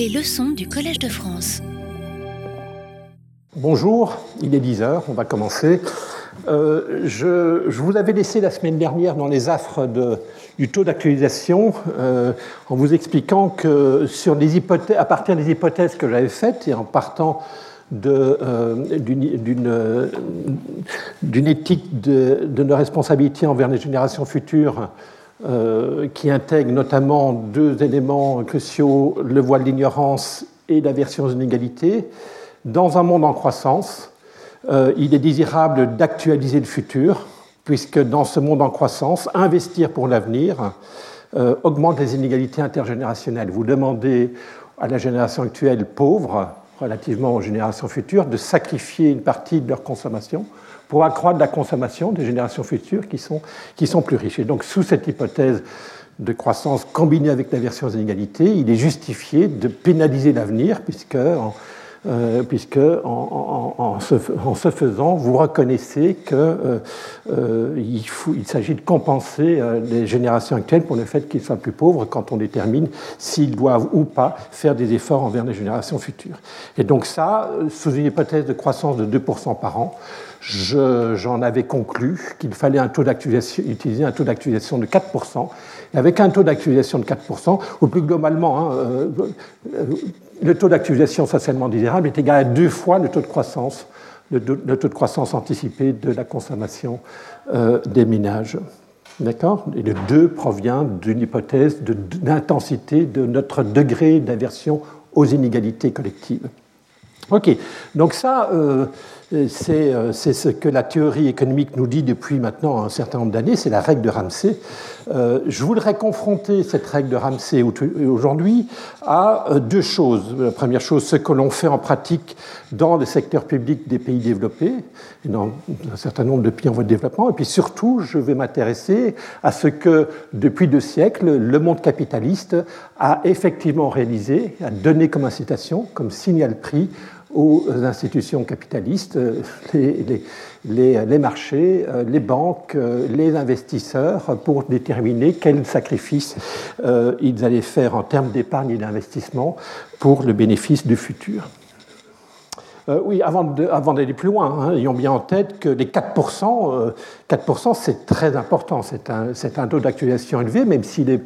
Les leçons du Collège de France. Bonjour, il est 10 heures, on va commencer. Euh, je, vous avais laissé la semaine dernière dans les affres du taux d'actualisation euh, en vous expliquant que sur les hypothèses, à partir des hypothèses que j'avais faites et en partant euh, d'une éthique de, de, nos responsabilités envers les générations futures qui intègre notamment deux éléments cruciaux, le voile de l'ignorance et l'aversion aux inégalités, dans un monde en croissance, euh, il est désirable d'actualiser le futur, puisque dans ce monde en croissance, investir pour l'avenir euh, augmente les inégalités intergénérationnelles. Vous demandez à la génération actuelle pauvre, relativement aux générations futures, de sacrifier une partie de leur consommation pour accroître la consommation des générations futures qui sont, qui sont plus riches. Et donc, sous cette hypothèse de croissance combinée avec l'aversion aux inégalités, il est justifié de pénaliser l'avenir, puisque euh, puisque en, se, faisant, vous reconnaissez qu'il euh, euh, il s'agit de compenser les générations actuelles pour le fait qu'ils soient plus pauvres quand on détermine s'ils doivent ou pas faire des efforts envers les générations futures. Et donc ça, sous une hypothèse de croissance de 2% par an, j'en avais conclu qu'il fallait un taux utiliser un taux d'actualisation de 4%, et avec un taux d'actualisation de 4%, ou plus globalement, hein, le taux d'actualisation socialement désirable est égal à deux fois le taux de croissance, le, taux de croissance anticipé de la consommation euh, des ménages. D'accord? Et le 2 provient d'une hypothèse d'intensité de, notre degré d'aversion aux inégalités collectives. OK, donc ça, euh, euh, c'est ce que la théorie économique nous dit depuis maintenant un certain nombre d'années, c'est la règle de Ramsey. Euh, je voudrais confronter cette règle de Ramsey aujourd'hui à euh, deux choses. La première chose, ce que l'on fait en pratique dans le secteur public des pays développés, et dans un certain nombre de pays en voie de développement, et puis surtout, je vais m'intéresser à ce que, depuis deux siècles, le monde capitaliste a effectivement réalisé, a donné comme incitation, comme signal prix aux institutions capitalistes, euh, les, marchés, euh, les banques, euh, les investisseurs, pour déterminer quels sacrifices ils allaient faire en termes d'épargne et d'investissement pour le bénéfice du futur. oui, avant, d'aller plus loin, hein, ayons bien en tête que les 4%, 4% c'est très important, c'est un, un, taux d'actualisation élevé, même s'il est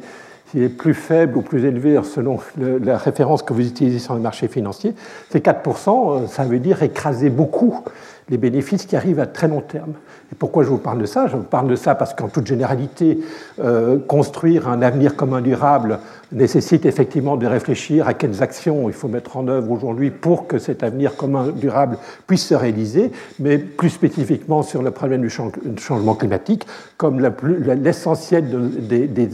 qui est plus faible ou plus élevé selon la référence que vous utilisez sur le marché financier, c'est 4%, euh, ça veut dire écraser beaucoup les bénéfices qui arrivent à très long terme. Et pourquoi je vous parle de ça? Je vous parle de ça parce qu'en toute généralité, euh, construire un avenir commun durable nécessite effectivement de réfléchir à quelles actions il faut mettre en œuvre aujourd'hui pour que cet avenir commun durable puisse se réaliser, mais plus spécifiquement sur le problème du changement climatique, comme l'essentiel des, des,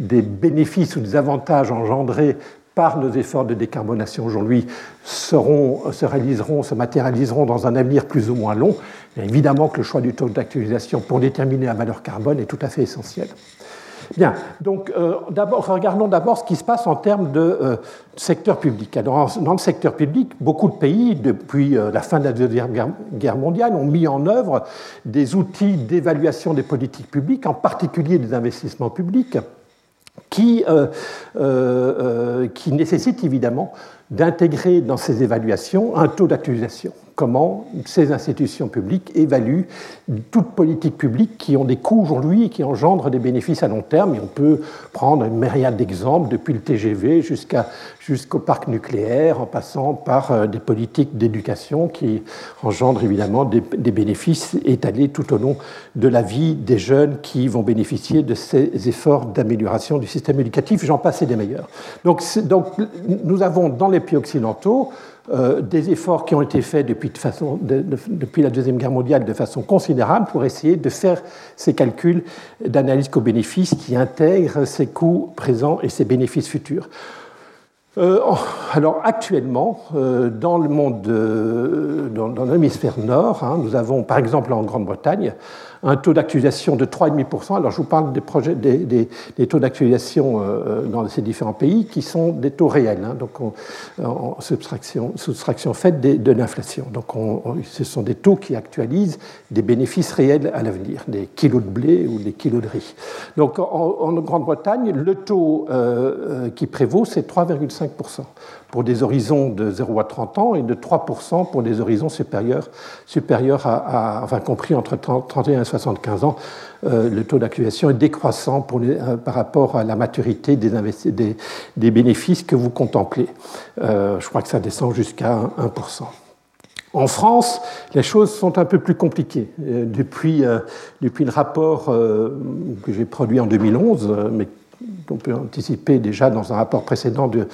des bénéfices ou des avantages engendrés par nos efforts de décarbonation aujourd'hui seront, se réaliseront, se matérialiseront dans un avenir plus ou moins long. évidemment que le choix du taux d'actualisation pour déterminer la valeur carbone est tout à fait essentiel. Bien, donc euh, regardons d'abord ce qui se passe en termes de euh, secteur public. Alors, dans le secteur public, beaucoup de pays, depuis euh, la fin de la Deuxième Guerre mondiale, ont mis en œuvre des outils d'évaluation des politiques publiques, en particulier des investissements publics qui, euh, euh, euh, qui nécessite évidemment d'intégrer dans ces évaluations un taux d'actualisation comment ces institutions publiques évaluent toute politique publique qui ont des coûts aujourd'hui et qui engendrent des bénéfices à long terme. Et on peut prendre une myriade d'exemples, depuis le TGV jusqu'au parc nucléaire, en passant par euh, des politiques d'éducation qui engendrent évidemment des, bénéfices étalés tout au long de la vie des jeunes qui vont bénéficier de ces efforts d'amélioration du système éducatif. J'en passe et des meilleurs. Donc, donc nous avons dans les pays occidentaux euh, des efforts qui ont été faits depuis, depuis, la Deuxième Guerre mondiale de façon considérable pour essayer de faire ces calculs d'analyse coût-bénéfice qui intègrent ces coûts présents et ces bénéfices futurs. Euh, alors actuellement, euh, dans le monde, dans, l'hémisphère nord, hein, nous avons par exemple en Grande-Bretagne un taux d'actualisation de 3,5%. Alors je vous parle des, projets, des, taux d'actualisation dans ces différents pays qui sont des taux réels, hein. donc en soustraction, soustraction faite de l'inflation. Donc ce sont des taux qui actualisent des bénéfices réels à l'avenir, des kilos de blé ou des kilos de riz. Donc en, Grande-Bretagne, le taux qui prévaut, c'est 3,5% pour des horizons de 0 à 30 ans et de 3% pour des horizons supérieurs, supérieurs à, enfin compris entre 31 et 75 ans. Euh, le taux d'actualisation est décroissant euh, par rapport à la maturité des bénéfices que vous contemplez. Euh, je crois que ça descend jusqu'à 1%. En France, les choses sont un peu plus compliquées. Depuis, depuis le rapport que j'ai produit en 2011, mais on peut anticiper déjà dans un rapport précédent de,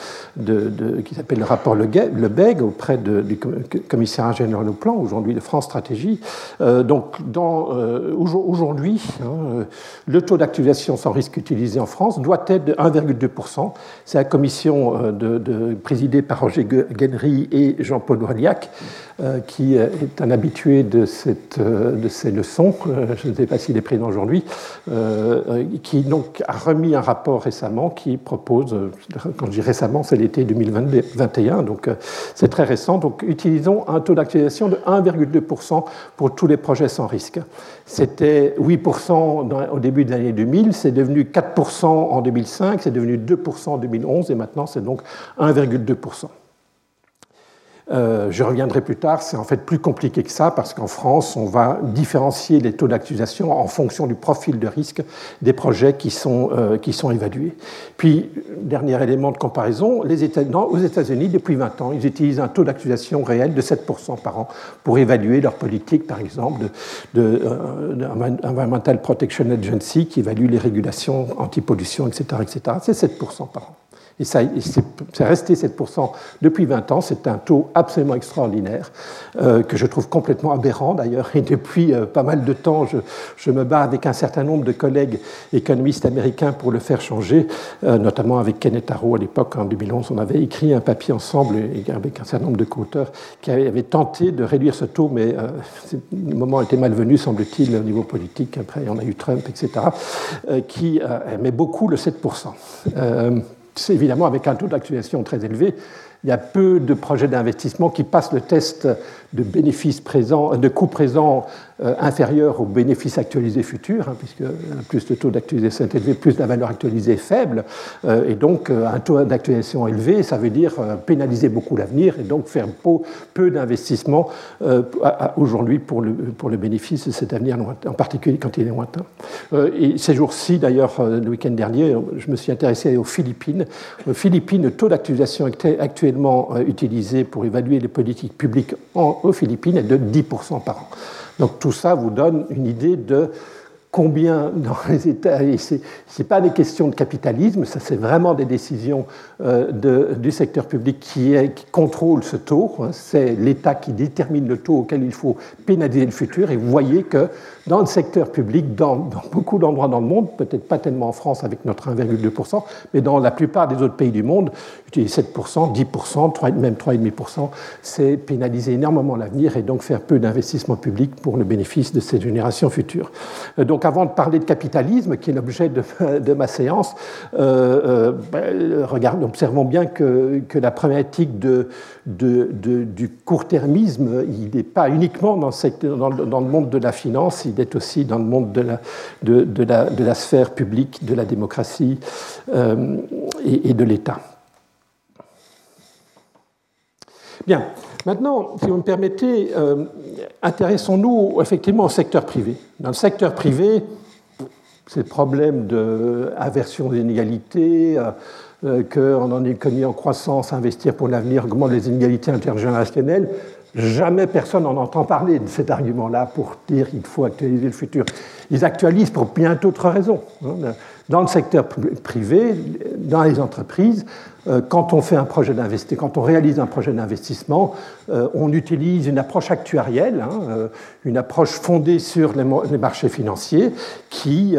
qui s'appelle le rapport Le Beg auprès du commissaire général au plan, aujourd'hui de France Stratégie. Euh, donc, euh, aujourd'hui, hein, le taux d'actualisation sans risque utilisé en France doit être de 1,2%. C'est la commission euh, présidée par Roger Guenry et Jean-Paul Noirliac qui est un habitué de, cette, de ces leçons, je ne sais pas s'il est présent aujourd'hui, qui donc a remis un rapport récemment qui propose, quand je dis récemment, c'est l'été 2021, donc euh, c'est très récent, donc utilisons un taux d'actualisation de 1,2% pour tous les projets sans risque. C'était 8% au début de l'année 2000, c'est devenu 4% en 2005, c'est devenu 2% en 2011 et maintenant c'est donc 1,2%. Euh, je reviendrai plus tard, c'est en fait plus compliqué que ça parce qu'en France, on va différencier les taux d'actualisation en fonction du profil de risque des projets qui sont, euh, évalués. Puis, dernier élément de comparaison, aux États-Unis, depuis 20 ans, ils utilisent un taux d'actualisation réel de 7% par an pour évaluer leur politique, par exemple, de, de euh, Environmental Protection Agency qui évalue les régulations anti-pollution, etc., etc. C'est 7% par an. Et c'est resté 7% depuis 20 ans. C'est un taux absolument extraordinaire, euh, que je trouve complètement aberrant d'ailleurs. Et depuis euh, pas mal de temps, je, me bats avec un certain nombre de collègues économistes américains pour le faire changer, euh, notamment avec Kenneth Arrow à l'époque, en 2011. On avait écrit un papier ensemble avec un certain nombre de co-auteurs qui avaient, tenté de réduire ce taux, mais le moment était malvenu, semble-t-il, au niveau politique. Après, on a eu Trump, etc., qui aimait beaucoup le 7% c'est évidemment avec un taux d'actualisation très élevé, il y a peu de projets d'investissement qui passent le test de bénéfices présents, de coûts présents euh, inférieurs aux bénéfices actualisés futurs, hein, puisque euh, plus le taux d'actualisation est élevé, plus la valeur actualisée est faible. Euh, et donc, un taux d'actualisation élevé, ça veut dire pénaliser beaucoup l'avenir et donc faire peu, d'investissements aujourd'hui pour le, pour le bénéfice de cet avenir en particulier quand il est lointain. et ces jours-ci, d'ailleurs, le week-end dernier, je me suis intéressé aux Philippines. Aux Philippines, le taux d'actualisation actuellement utilisé pour évaluer les politiques publiques aux Philippines est de 10% par an. Donc tout ça vous donne une idée de combien dans les États, et ce n'est pas des questions de capitalisme, ça c'est vraiment des décisions euh, de, du secteur public qui, est, qui contrôle ce taux, hein. c'est l'État qui détermine le taux auquel il faut pénaliser le futur, et vous voyez que dans le secteur public, dans, beaucoup d'endroits dans le monde, peut-être pas tellement en France avec notre 1,2%, mais dans la plupart des autres pays du monde, 7%, 10%, même 3,5%, c'est pénaliser énormément l'avenir et donc faire peu d'investissements publics pour le bénéfice de ces générations futures. Euh, donc avant de parler de capitalisme, qui est l'objet de, ma séance, euh, euh ben, observons bien que, la problématique du court-termisme, il n'est pas uniquement dans, le monde de la finance, il est aussi dans le monde de la, la, la sphère publique, de la démocratie euh, et, de l'État. Bien, maintenant, si vous me permettez, euh, intéressons-nous effectivement au secteur privé. Dans le secteur privé, ces problèmes d'aversion des inégalités, euh, qu'on en est connu en croissance, investir pour l'avenir, augmente les inégalités intergénérationnelles, Jamais personne n'en entend parler de cet argument-là pour dire qu'il faut actualiser le futur. Ils actualisent pour bien d'autres raisons. Hein. Dans le secteur privé, dans les entreprises, euh, quand on fait un projet d'investissement, quand on réalise un projet d'investissement, euh, on utilise une approche actuarielle, hein, euh, une approche fondée sur les, marchés financiers, qui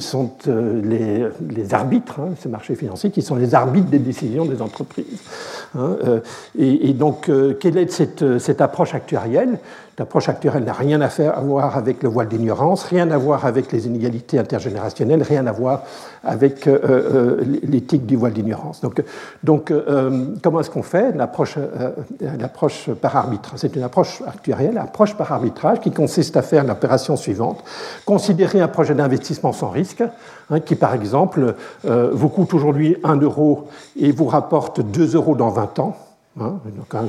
sont les, arbitres, hein, ces marchés financiers, qui sont les arbitres des décisions des entreprises. Hein, et, donc, quelle est cette, cette approche actuarielle? L'approche actuelle n'a rien à, faire, à voir avec le voile d'ignorance, rien à voir avec les inégalités intergénérationnelles, rien à voir avec euh, euh, l'éthique du voile d'ignorance. Donc, donc euh, comment est-ce qu'on fait? L'approche par arbitrage. C'est une approche actuarielle, approche par arbitrage qui consiste à faire l'opération suivante considérer un projet d'investissement sans risque, hein, qui par exemple vous coûte aujourd'hui 1 euro et vous rapporte 2 euros dans 20 ans. Hein,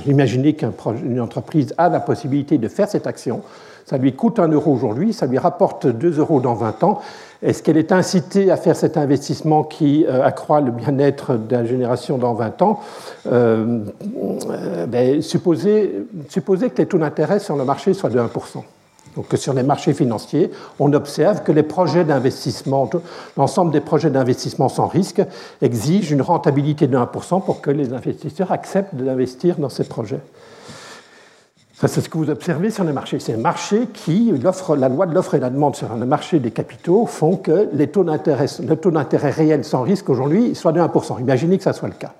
imaginez qu'une entreprise a la possibilité de faire cette action. Ça lui coûte un euro aujourd'hui, ça lui rapporte 2 euros dans 20 ans. Est-ce qu'elle est incitée à faire cet investissement qui euh, accroît le bien-être de la génération dans 20 ans? Euh, euh, ben, supposez, supposez, que les taux d'intérêt sur le marché soient de 1%. Donc sur les marchés financiers, on observe que les projets d'investissement, l'ensemble des projets d'investissement sans risque exigent une rentabilité de 1% pour que les investisseurs acceptent d'investir dans ces projets. Ça, c'est ce que vous observez sur les marchés. C'est un marché qui, la loi de l'offre et la demande sur le marché des capitaux font que les taux le taux d'intérêt réel sans risque aujourd'hui soit de 1%. Imaginez que ça soit le cas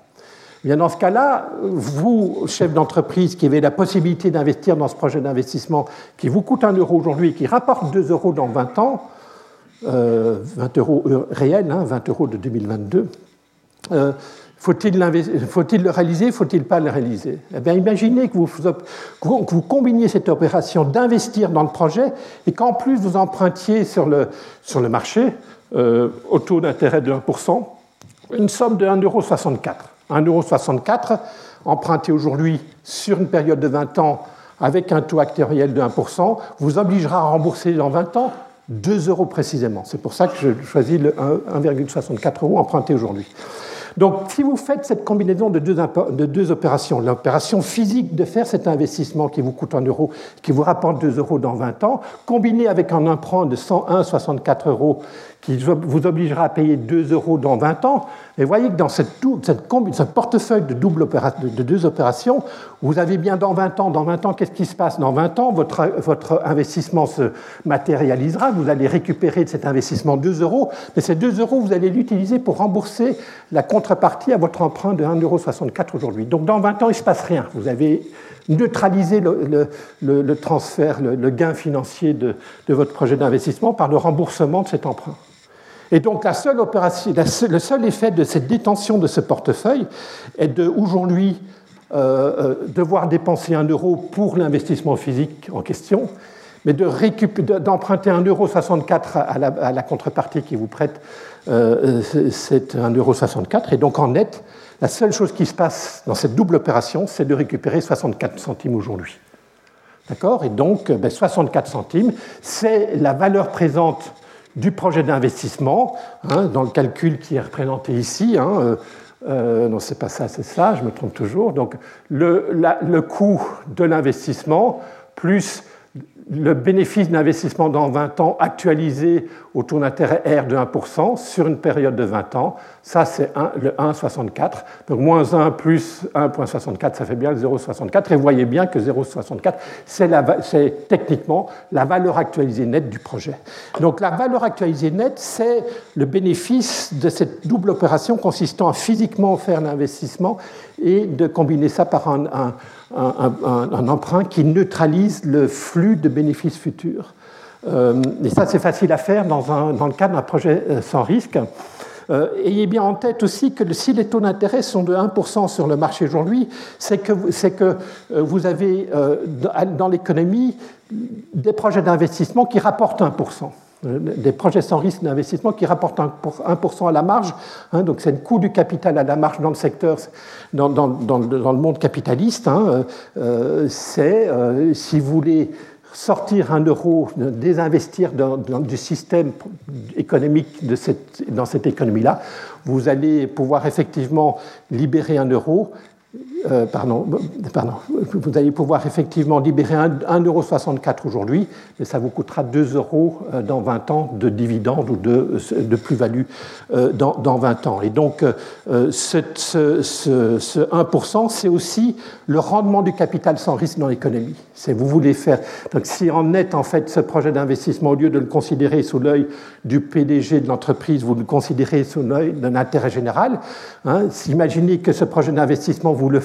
dans ce cas-là, vous, chef d'entreprise, qui avez la possibilité d'investir dans ce projet d'investissement qui vous coûte 1 euro aujourd'hui et qui rapporte 2 euros dans 20 ans, 20 euh, euros réels, 20 hein, euros de 2022, euh, faut-il le réaliser, faut-il pas le réaliser? Eh bien, Imaginez que vous, combiniez cette opération d'investir dans le projet et qu'en plus vous empruntiez sur le, marché, euh, au taux d'intérêt de 1%, une somme de 1,64 euro. 1,64€, emprunté aujourd'hui sur une période de 20 ans avec un taux actuariel de 1%, vous obligera à rembourser dans 20 ans 2 euros précisément. C'est pour ça que je choisis le 1,64 euros emprunté aujourd'hui. Donc, si vous faites cette combinaison de deux, de deux opérations, l'opération physique de faire cet investissement qui vous coûte 1 euro, qui vous rapporte 2 euros dans 20 ans, combiné avec un emprunt de 101,64 euros qui vous obligera à payer 2 euros dans 20 ans. Vous voyez que dans cette, cette, ce portefeuille de, double de deux opérations, vous avez bien dans 20 ans, dans 20 ans, qu'est-ce qui se passe Dans 20 ans, votre, votre investissement se matérialisera, vous allez récupérer de cet investissement 2 euros, mais ces 2 euros, vous allez l'utiliser pour rembourser la contrepartie à votre emprunt de 1,64 euro aujourd'hui. Donc dans 20 ans, il ne se passe rien. Vous avez neutralisé le, le, transfert, le, gain financier de, de votre projet d'investissement par le remboursement de cet emprunt. Et donc la seule opération, le seul effet de cette détention de ce portefeuille est de aujourd'hui euh, euh, devoir dépenser un euro pour l'investissement physique en question, mais d'emprunter de, 1,64 euro à la, à la, contrepartie qui vous prête euh, c'est 1,64 euro. Et donc en net, la seule chose qui se passe dans cette double opération, c'est de récupérer 64 centimes aujourd'hui. D'accord? Et donc, 64 ben, centimes, c'est la valeur présente du projet d'investissement, hein, dans le calcul qui est représenté ici. Hein, euh, euh, non, c'est pas ça, c'est ça, je me trompe toujours. Donc, le, le coût de l'investissement plus le bénéfice d'investissement dans 20 ans actualisé au taux d'intérêt R de 1% sur une période de 20 ans, ça c'est le 1,64. Donc moins 1 plus 1,64, ça fait bien le 0,64. Et vous voyez bien que 0,64, c'est techniquement la valeur actualisée nette du projet. Donc la valeur actualisée nette, c'est le bénéfice de cette double opération consistant à physiquement faire l'investissement et de combiner ça par un, un, emprunt qui neutralise le flux de bénéfices futurs. Euh, et ça, c'est facile à faire dans, le cadre d'un projet euh, sans risque. Euh, ayez bien en tête aussi que si les taux d'intérêt sont de 1% sur le marché aujourd'hui, c'est que vous avez dans l'économie des projets d'investissement qui rapportent 1%. Euh, des projets sans risque d'investissement qui rapportent 1% à la marge. Hein, donc c'est le coût du capital à la marge dans le secteur, dans, le monde capitaliste. Hein, euh, euh, c'est, si vous voulez sortir un euro, désinvestir du système économique de dans cette économie-là, vous allez pouvoir effectivement libérer un euro euh, pardon, pardon, vous allez pouvoir effectivement libérer 1,64€ aujourd'hui, mais ça vous coûtera 2 euros euh, dans 20 ans de dividendes ou de, de plus-value dans, dans, 20 ans. Et donc, ce 1%, c'est aussi le rendement du capital sans risque dans l'économie. C'est vous voulez faire. Donc, si en net, en fait, ce projet d'investissement, au lieu de le considérer sous l'œil du PDG de l'entreprise, vous le considérez sous l'œil d'un intérêt général, hein, imaginez que ce projet d'investissement, vous le,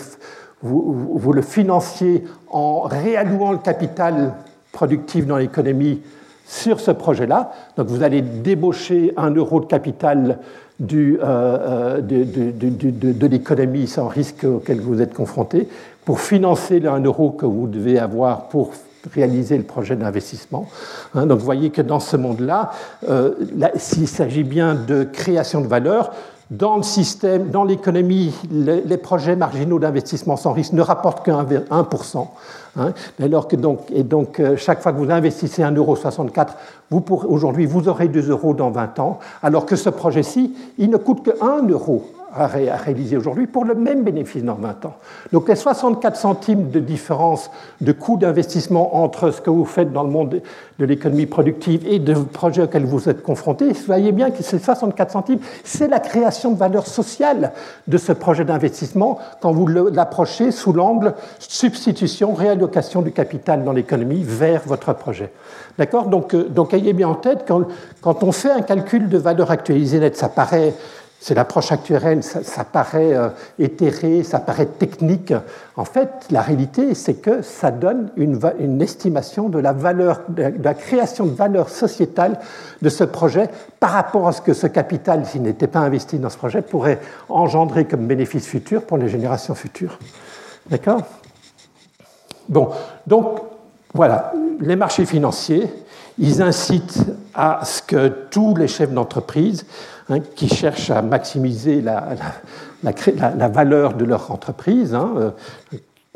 vous, le financiez en réallouant le capital productif dans l'économie sur ce projet-là. Donc vous allez débaucher un euro de capital euh, euh de, l'économie sans risque auquel vous êtes confronté pour financer 1 euro que vous devez avoir pour réaliser le projet d'investissement. Hein, donc vous voyez que dans ce monde-là, euh, s'il s'agit bien de création de valeur, dans le système, dans l'économie, les, projets marginaux d'investissement sans risque ne rapportent qu'un 1%. Hein, alors que donc, et donc, euh, chaque fois que vous investissez 1,64€, vous aujourd'hui, vous aurez 2 euros dans 20 ans, alors que ce projet-ci, il ne coûte que 1 euro à, réaliser aujourd'hui pour le même bénéfice dans 20 ans. Donc les 64 centimes de différence de coût d'investissement entre ce que vous faites dans le monde de l'économie productive et de projets auxquels vous êtes confrontés, voyez bien que ces 64 centimes, c'est la création de valeur sociale de ce projet d'investissement quand vous l'approchez sous l'angle substitution, réallocation du capital dans l'économie vers votre projet. D'accord? Donc, euh, donc ayez bien en tête, quand, quand on fait un calcul de valeur actualisée nette, ça paraît c'est l'approche actuelle, ça, paraît euh, éthéré, ça paraît technique. En fait, la réalité, c'est que ça donne une, estimation de la valeur, de la création de valeur sociétale de ce projet par rapport à ce que ce capital, s'il n'était pas investi dans ce projet, pourrait engendrer comme bénéfice futur pour les générations futures. D'accord? Bon, donc voilà, les marchés financiers, ils incitent à ce que tous les chefs d'entreprise Hein, qui cherchent à maximiser la, valeur de leur entreprise, hein, euh,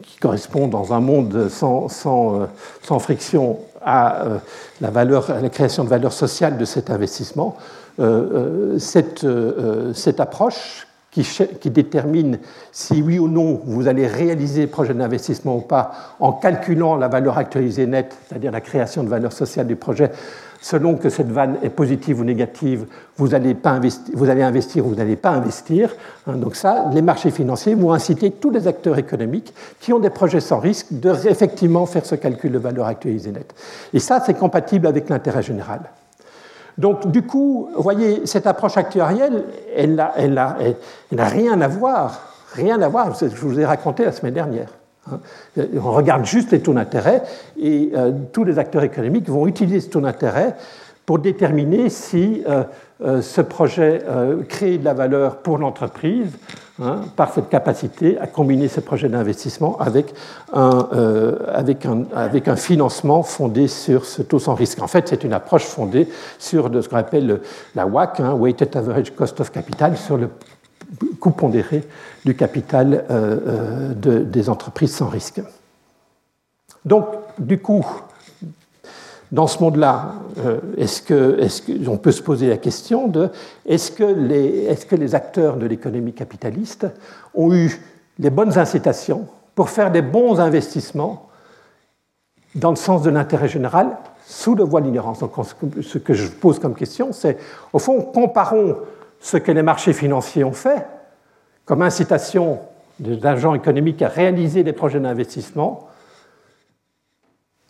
qui correspond dans un monde sans, euh, friction à euh, à la création de valeur sociale de cet investissement. cette approche qui, détermine si oui ou non vous allez réaliser le projet d'investissement ou pas en calculant la valeur actualisée nette, c'est-à-dire la création de valeur sociale du projet, selon que cette vanne est positive ou négative, vous allez, pas investir, vous allez investir ou vous n'allez pas investir. Hein, donc ça, les marchés financiers vont inciter tous les acteurs économiques qui ont des projets sans risque de effectivement faire ce calcul de valeur actualisée nette. Et ça, c'est compatible avec l'intérêt général. Donc, du coup, vous voyez, cette approche actuarielle, elle n'a rien à voir, rien à voir, je vous ai raconté la semaine dernière. Hein. On regarde juste les taux d'intérêt et euh, tous les acteurs économiques vont utiliser ce taux d'intérêt pour déterminer si euh, euh, ce projet crée de la valeur pour l'entreprise hein, par cette capacité à combiner ce projet d'investissement avec un, avec, un, avec un, financement fondé sur ce taux sans risque. En fait, c'est une approche fondée sur de ce qu'on appelle la WAC, hein, Weighted Average Cost of Capital, sur le coût pondéré du capital euh, euh, des entreprises sans risque. Donc, du coup, dans ce monde-là, euh, est-ce qu'on peut se poser la question de est-ce que, les, que acteurs de l'économie capitaliste ont eu les bonnes incitations pour faire des bons investissements dans le sens de l'intérêt général sous le voie de l'ignorance Donc, ce que je pose comme question, c'est, au fond, comparons ce que les marchés financiers ont fait comme incitation des agents économiques à réaliser des projets d'investissement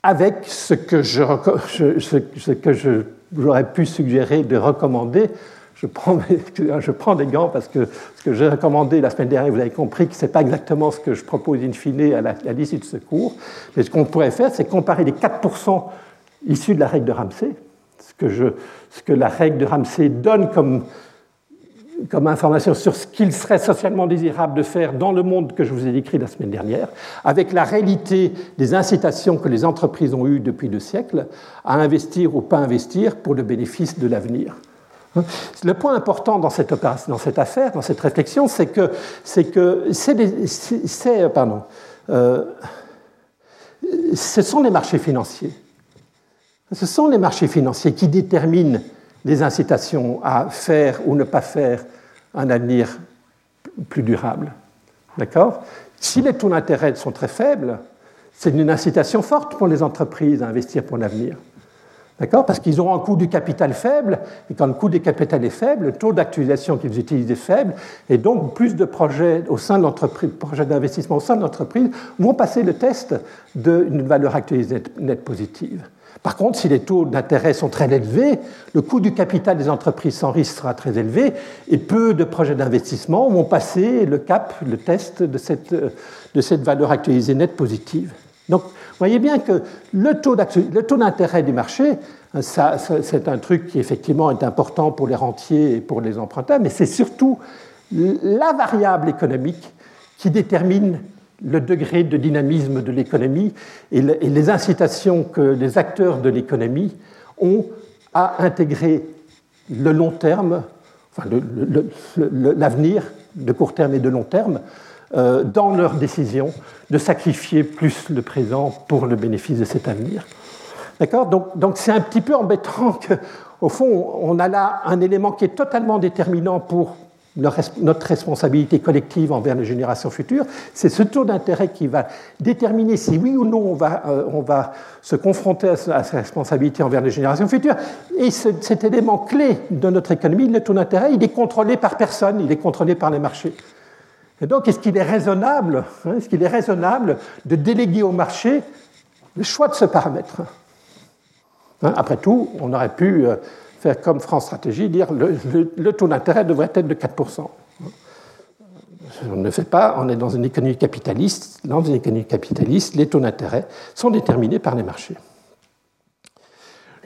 avec ce que, je, ce que j'aurais pu suggérer de recommander. Je prends, je prends des gants parce que ce que j'ai recommandé la semaine dernière, vous avez compris que ce n'est pas exactement ce que je propose in fine à l'issue de ce cours. Mais ce qu'on pourrait faire, c'est comparer les 4% issus de la règle de Ramsey, ce que, je, ce que la règle de Ramsey donne comme comme information sur ce qu'il serait socialement désirable de faire dans le monde que je vous ai décrit la semaine dernière, avec la réalité des incitations que les entreprises ont eues depuis deux siècles à investir ou pas investir pour le bénéfice de l'avenir. Le point important dans cette, dans cette affaire, dans cette réflexion, c'est que c'est que c'est, pardon, euh, ce sont les marchés financiers. Ce sont les marchés financiers qui déterminent des incitations à faire ou ne pas faire un avenir plus durable. D'accord? Si les taux d'intérêt sont très faibles, c'est une incitation forte pour les entreprises à investir pour l'avenir. D'accord? Parce qu'ils auront un coût du capital faible, et quand le coût du capital est faible, le taux d'actualisation qu'ils utilisent est faible, et donc plus de projets au sein de projets d'investissement au sein de l'entreprise vont passer le test d'une valeur actualisée nette positive. Par contre, si les taux d'intérêt sont très élevés, le coût du capital des entreprises sans risque sera très élevé et peu de projets d'investissement vont passer le cap, le test de cette, valeur actualisée nette positive. Donc, voyez bien que le taux d'intérêt du marché, c'est un truc qui effectivement est important pour les rentiers et pour les emprunteurs, mais c'est surtout la variable économique qui détermine le degré de dynamisme de l'économie et les incitations que les acteurs de l'économie ont à intégrer le long terme, enfin l'avenir de court terme et de long terme, euh, dans leurs décisions de sacrifier plus le présent pour le bénéfice de cet avenir. D'accord? Donc c'est un petit peu embêtant qu'au fond, on a là un élément qui est totalement déterminant pour notre responsabilité collective envers les générations futures, c'est ce taux d'intérêt qui va déterminer si oui ou non on va, euh, on va se confronter à, cette responsabilité envers les générations futures. Et cet élément clé de notre économie, le taux d'intérêt, il est contrôlé par personne, il est contrôlé par les marchés. Et donc, est-ce qu'il est raisonnable, hein, est-ce est raisonnable de déléguer au marché le choix de ce paramètre hein, Après tout, on aurait pu euh, comme France Stratégie, dire le, le, taux d'intérêt devrait être de 4%. On ne fait pas, on est dans une économie capitaliste. Dans une économie capitaliste, les taux d'intérêt sont déterminés par les marchés.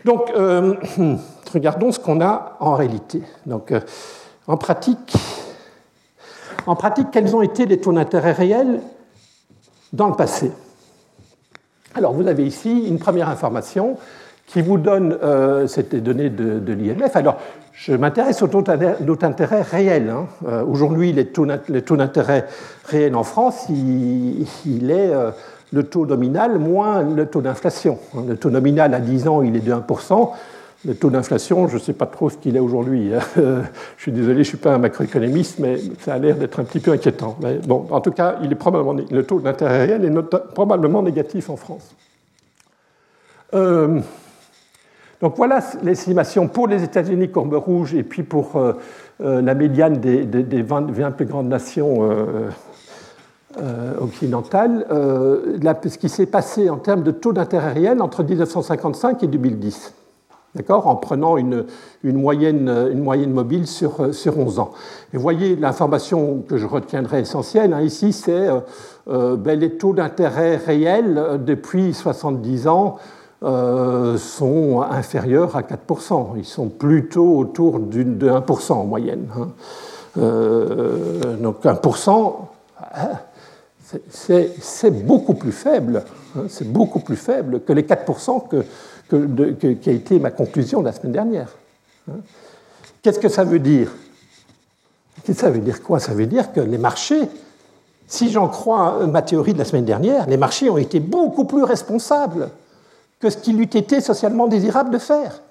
Donc, euh, regardons ce qu'on a en réalité. Donc, euh, en pratique, en pratique, quels ont été les taux d'intérêt réels dans le passé? Alors, vous avez ici une première information qui vous donne euh, cette donnée de, l'IMF. Alors, je m'intéresse aux taux d'intérêt réels. Hein. Euh, aujourd'hui, les taux d'intérêt réels en France, il, est euh, le taux nominal moins le taux d'inflation. Hein. Le taux nominal à 10 ans, il est de 1%. Le taux d'inflation, je ne sais pas trop ce qu'il est aujourd'hui. Hein. je suis désolé, je ne suis pas un macroéconomiste, mais ça a l'air d'être un petit peu inquiétant. Mais bon, en tout cas, il est probablement, le taux d'intérêt réel est probablement négatif en France. Donc voilà l'estimation pour les États-Unis, courbe rouge, et puis pour euh, euh, la médiane des, 20, plus grandes nations euh, occidentales, ce qui s'est passé en termes de taux d'intérêt réel entre 1955 et 2010. D'accord? En prenant une, moyenne, mobile sur, sur 11 ans. Et voyez l'information que je retiendrai essentielle hein, ici, c'est ben, les taux d'intérêt réels depuis 70 ans euh, sont inférieurs à 4%. Ils sont plutôt autour de 1% en moyenne. Hein. Euh, donc 1%, hein, c'est beaucoup plus faible. Hein. c'est beaucoup plus faible que les 4% que, qui a été ma conclusion la semaine dernière. Qu'est-ce que ça veut dire? Ça veut dire? Quoi? Ça veut dire que les marchés, si j'en crois ma théorie de la semaine dernière, les marchés ont été beaucoup plus responsables que ce qu'il eût été socialement désirable de faire.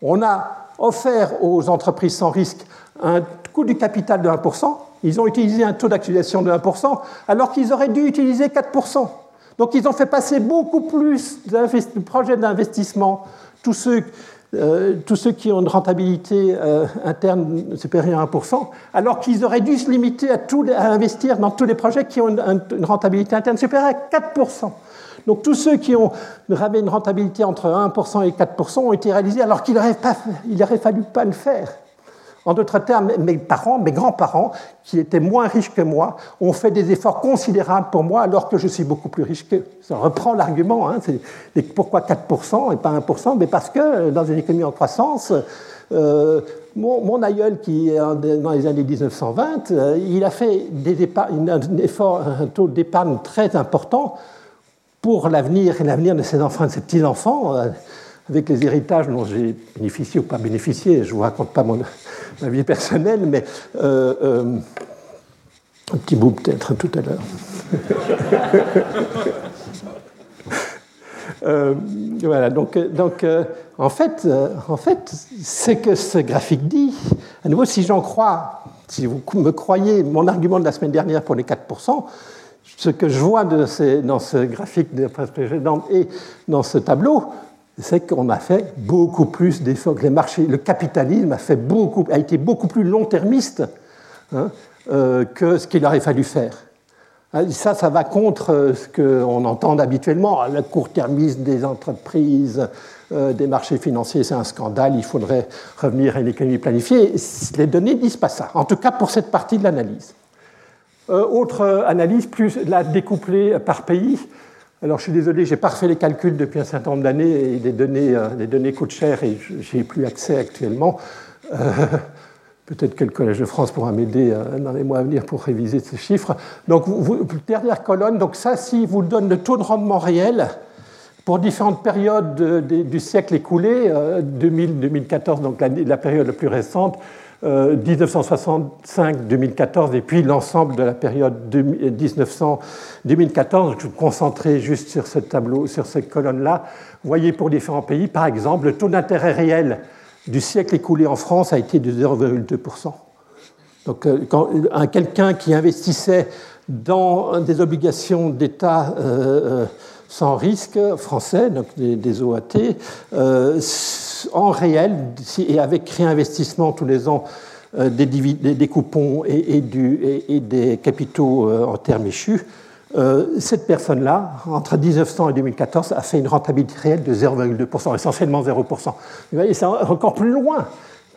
On a offert aux entreprises sans risque un coût du capital de 1%, ils ont utilisé un taux d'actualisation de 1%, alors qu'ils auraient dû utiliser 4%. Donc ils ont fait passer beaucoup plus de projets d'investissement, tous ceux, euh, tous ceux qui ont une rentabilité euh, interne supérieure à 1%, alors qu'ils auraient dû se limiter à, investir dans tous les projets qui ont une rentabilité interne supérieure à 4%. Donc tous ceux qui ont avaient une rentabilité entre 1% et 4% ont été réalisés alors qu'il n'aurait fallu pas le faire. En d'autres termes, mes parents, mes grands-parents, qui étaient moins riches que moi, ont fait des efforts considérables pour moi alors que je suis beaucoup plus riche qu'eux. Ça reprend l'argument. Hein, pourquoi 4% et pas 1% Mais Parce que euh, dans une économie en croissance, euh, mon, aïeul, qui est dans les années 1920, euh, il a fait des un, effort, un taux d'épargne très important pour l'avenir et l'avenir de ses enfants et de ses petits-enfants, euh, avec les héritages dont j'ai bénéficié ou pas bénéficié, je ne vous raconte pas mon, ma vie personnelle, mais euh, euh, un petit bout peut-être tout à l'heure. voilà, donc, donc en fait, en fait ce que ce graphique dit, à nouveau, si j'en crois si vous me croyez, mon argument de la semaine dernière pour les 4%, ce que je vois dans ce graphique de précédente et dans ce tableau, c'est qu'on a fait beaucoup plus d'efforts. Les marchés, le capitalisme a, été beaucoup plus long-termiste hein, euh, que ce qu'il aurait fallu faire. Ah, ça, ça va contre euh, ce qu'on entend habituellement, le court-termisme des entreprises, euh, des marchés financiers, c'est un scandale, il faudrait revenir à une économie planifiée. Les données ne disent pas ça, en tout cas pour cette partie de l'analyse. Autre analyse, plus la découplée par pays. Alors je suis désolé, j'ai pas refait les calculs depuis un certain nombre d'années et les données, euh, données coûtent cher et j'ai plus accès actuellement. Euh, peut-être que le Collège de France pourra m'aider euh, dans les mois à venir pour réviser ces chiffres. Donc, dernière colonne, donc ça, si vous donne le taux de rendement réel pour différentes périodes du siècle écoulé, 2000-2014, donc la, période la plus récente, 1965-2014 et puis l'ensemble de la période 1900-2014. Je vais me concentrer juste sur ce tableau, sur cette colonne-là. Vous voyez pour différents pays, par exemple, le taux d'intérêt réel du siècle écoulé en France a été de 0,2%. Donc, euh, quelqu'un qui investissait dans des obligations d'État euh, euh, sans risque français, donc des, OAT, en réel, et avec réinvestissement tous les ans euh, des, coupons et, des capitaux euh, en termes échus, euh, cette personne-là, entre 1900 et 2014, a fait une rentabilité réelle de 0,2%, essentiellement 0%. Vous voyez, c'est encore plus loin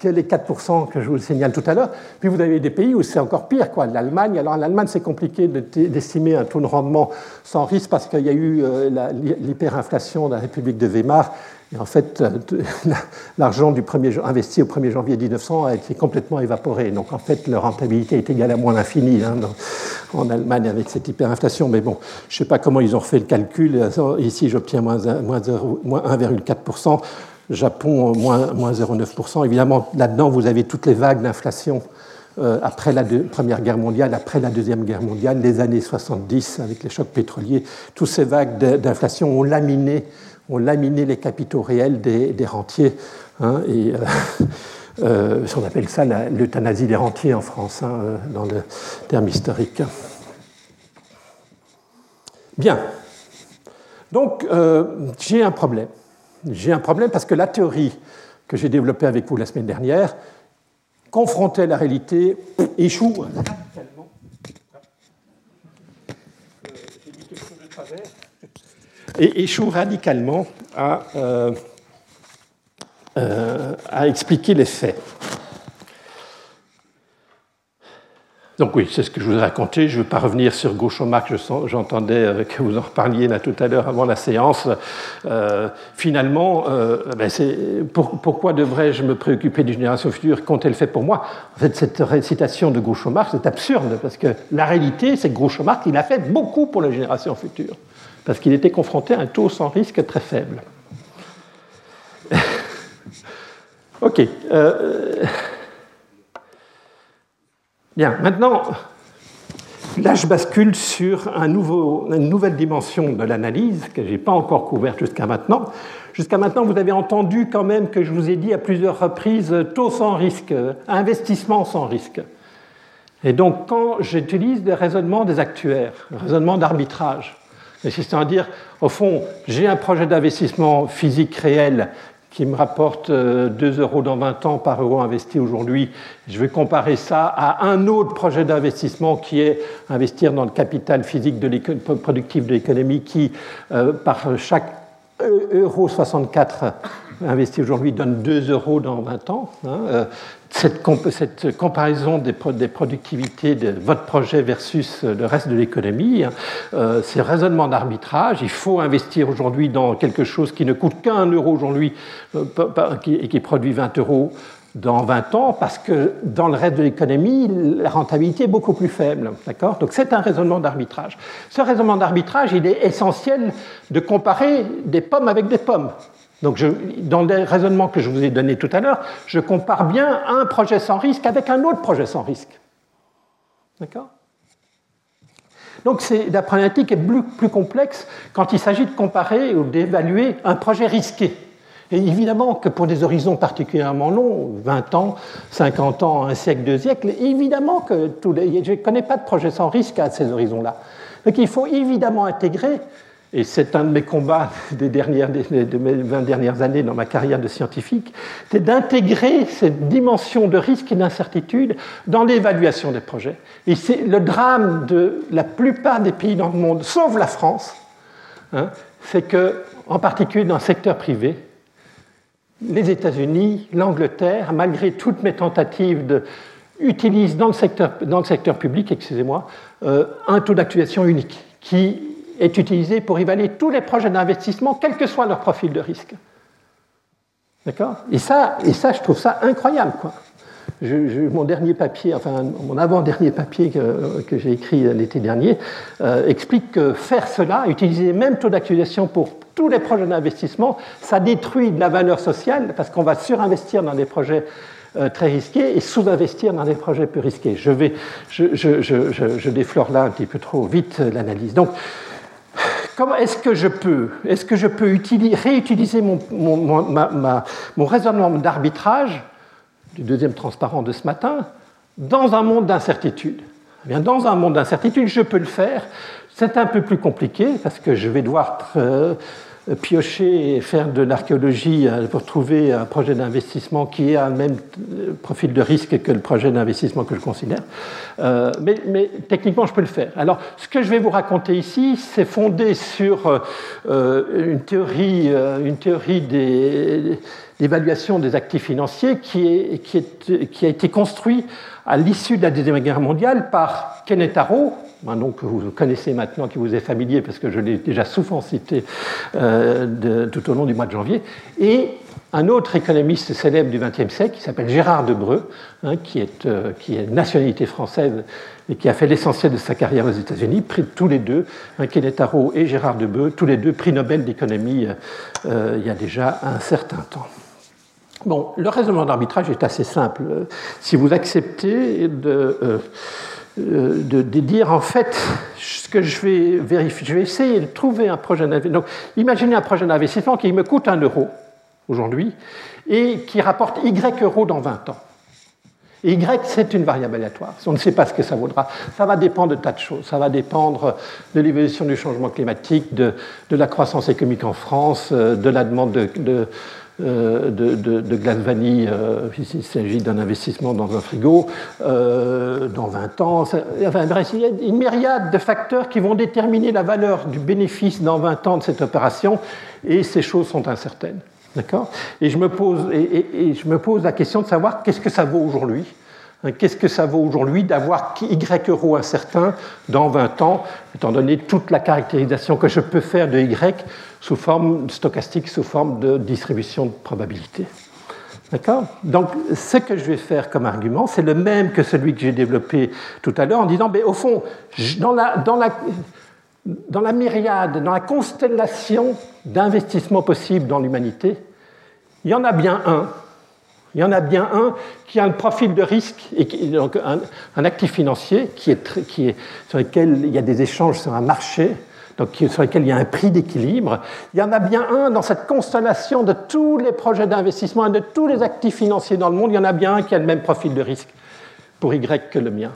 que les 4% que je vous signale tout à l'heure. Puis vous avez des pays où c'est encore pire, quoi. L'Allemagne, alors l'Allemagne, c'est compliqué d'estimer un taux de rendement sans risque parce qu'il y a eu l'hyperinflation de la République de Weimar et en fait, euh, l'argent investi au 1er janvier 1900 a été complètement évaporé. Donc en fait, leur rentabilité est égale à moins l'infini hein, en Allemagne avec cette hyperinflation. Mais bon, je ne sais pas comment ils ont fait le calcul. Ici, j'obtiens moins 1,4%. Japon, moins, 0,9%. Évidemment, là-dedans, vous avez toutes les vagues d'inflation euh, après la Première Guerre mondiale, après la Deuxième Guerre mondiale, les années 70 avec les chocs pétroliers. Toutes ces vagues d'inflation ont laminé ont laminé les capitaux réels des, rentiers. Hein, et, euh, euh, on appelle ça l'euthanasie des rentiers en France, hein, euh, dans le terme historique. Bien. Donc, j'ai un problème. J'ai un problème parce que la théorie que j'ai développée avec vous la semaine dernière, confrontée à la réalité, échoue et échoue radicalement à, euh, euh, expliquer les faits. Donc oui, c'est ce que je vous ai raconté. Je ne veux pas revenir sur Gaucho-Marx, j'entendais que vous en reparliez là tout à l'heure avant la séance. Euh, finalement, ben pourquoi devrais-je me préoccuper des générations futures Qu'ont-elles fait pour moi? En fait, cette récitation de Gaucho-Marx est absurde, parce que la réalité, c'est que Gaucho-Marx, il a fait beaucoup pour les générations futures parce qu'il était confronté à un taux sans risque très faible. ok. Euh, bien, maintenant, là je bascule sur une nouvelle dimension de l'analyse que je n'ai pas encore couverte jusqu'à maintenant. Jusqu'à maintenant, vous avez entendu quand même que je vous ai dit à plusieurs reprises taux sans risque, investissement sans risque. Et donc, quand j'utilise des raisonnements des actuaires, raisonnements d'arbitrage, c'est-à-dire, au fond, j'ai un projet d'investissement physique réel qui me rapporte 2 euh, euros dans 20 ans par euro investi aujourd'hui. Je vais comparer ça à un autre projet d'investissement qui est investir dans le capital physique de productif de l'économie qui, euh, par chaque euro 64 investi aujourd'hui donne 2 euros dans 20 ans. Hein, cette, comparaison des, productivités de votre projet versus le reste de l'économie, hein, euh, c'est raisonnement d'arbitrage. Il faut investir aujourd'hui dans quelque chose qui ne coûte qu'un euro aujourd'hui euh, et qui produit 20 euros dans 20 ans parce que dans le reste de l'économie, la rentabilité est beaucoup plus faible. D'accord? Donc c'est un raisonnement d'arbitrage. Ce raisonnement d'arbitrage, il est essentiel de comparer des pommes avec des pommes. Donc dans les raisonnements que je vous ai donnés tout à l'heure, je compare bien un projet sans risque avec un autre projet sans risque. D'accord? Donc la problématique est plus, complexe quand il s'agit de comparer ou d'évaluer un projet risqué. Et évidemment que pour des horizons particulièrement longs, 20 ans, 50 ans, un siècle, deux siècles, évidemment que je ne connais pas de projet sans risque à ces horizons-là. Donc il faut évidemment intégrer et c'est un de mes combats des, dernières, de mes 20 dernières années dans ma carrière de scientifique, c'est d'intégrer cette dimension de risque et d'incertitude dans l'évaluation des projets. Et c'est le drame de la plupart des pays dans le monde, sauf la France, hein, c'est que, en particulier dans le secteur privé, les États-Unis, l'Angleterre, malgré toutes mes tentatives utilisent dans le secteur, dans le secteur public, excusez-moi, euh, un taux d'actualisation unique qui est utilisé pour évaluer tous les projets d'investissement, quel que soit leur profil de risque. D'accord? Et ça, et ça, je trouve ça incroyable. Quoi. mon dernier papier, enfin mon avant-dernier papier que, j'ai écrit l'été dernier, euh, explique que faire cela, utiliser le même taux d'actualisation pour tous les projets d'investissement, ça détruit de la valeur sociale parce qu'on va surinvestir dans des projets euh, très risqués et sous-investir dans des projets peu risqués. Je, vais, je, je, déflore là un petit peu trop vite l'analyse. Donc, comment est-ce que je peux, est-ce que je peux réutiliser mon, raisonnement d'arbitrage du deuxième transparent de ce matin dans un monde d'incertitude eh Dans un monde d'incertitude, je peux le faire. C'est un peu plus compliqué parce que je vais devoir euh, piocher et faire de l'archéologie euh, pour trouver un projet d'investissement qui a le même euh, profil de risque que le projet d'investissement que je considère. Euh, mais, techniquement, je peux le faire. Alors, ce que je vais vous raconter ici, c'est fondé sur une théorie, une théorie d'évaluation des actifs financiers qui, a été construite à l'issue de la Deuxième Guerre mondiale par Kenneth Arrow, un nom que vous connaissez maintenant, qui vous est familier parce que je l'ai déjà souvent cité euh, tout au long du mois de janvier, et un autre économiste célèbre du XXe siècle qui s'appelle Gérard Debreu, hein, qui, est, euh, nationalité française et qui a fait l'essentiel de sa carrière aux États-Unis, pris tous les deux, hein, Kenneth Arrow et Gérard Debreu, tous les deux prix Nobel d'économie euh, il y a déjà un certain temps. Bon, le raisonnement d'arbitrage est assez simple. Si vous acceptez de euh, de, dire en fait ce que je vais vérifier. Je vais essayer de trouver un projet d'investissement. Donc, imaginez un projet d'investissement qui me coûte un euro aujourd'hui et qui rapporte Y euros dans 20 ans. Y, c'est une variable aléatoire. On ne sait pas ce que ça vaudra. Ça va dépendre de tas de choses. Ça va dépendre de l'évolution du changement climatique, de, la croissance économique en France, euh, de la demande de euh, de, de, glace vanille, euh, s'agit d'un investissement dans un frigo, euh, dans 20 ans. Il y a une myriade de facteurs qui vont déterminer la valeur du bénéfice dans 20 ans de cette opération, et ces choses sont incertaines. D'accord? Et, je me pose, et, je me pose la question de savoir qu'est-ce que ça vaut aujourd'hui? Qu'est-ce que ça vaut aujourd'hui d'avoir Y euros incertain dans 20 ans, étant donné toute la caractérisation que je peux faire de Y sous forme stochastique, sous forme de distribution de probabilité. D'accord? Donc, ce que je vais faire comme argument, c'est le même que celui que j'ai développé tout à l'heure en disant, mais au fond, dans la, dans la myriade, dans la constellation d'investissements possibles dans l'humanité, il y en a bien un il y en a bien un qui a un profil de risque, et donc un, actif financier qui est, sur lequel il y a des échanges sur un marché, donc sur lequel il y a un prix d'équilibre. Il y en a bien un dans cette constellation de tous les projets d'investissement et de tous les actifs financiers dans le monde, il y en a bien un qui a le même profil de risque pour Y que le mien.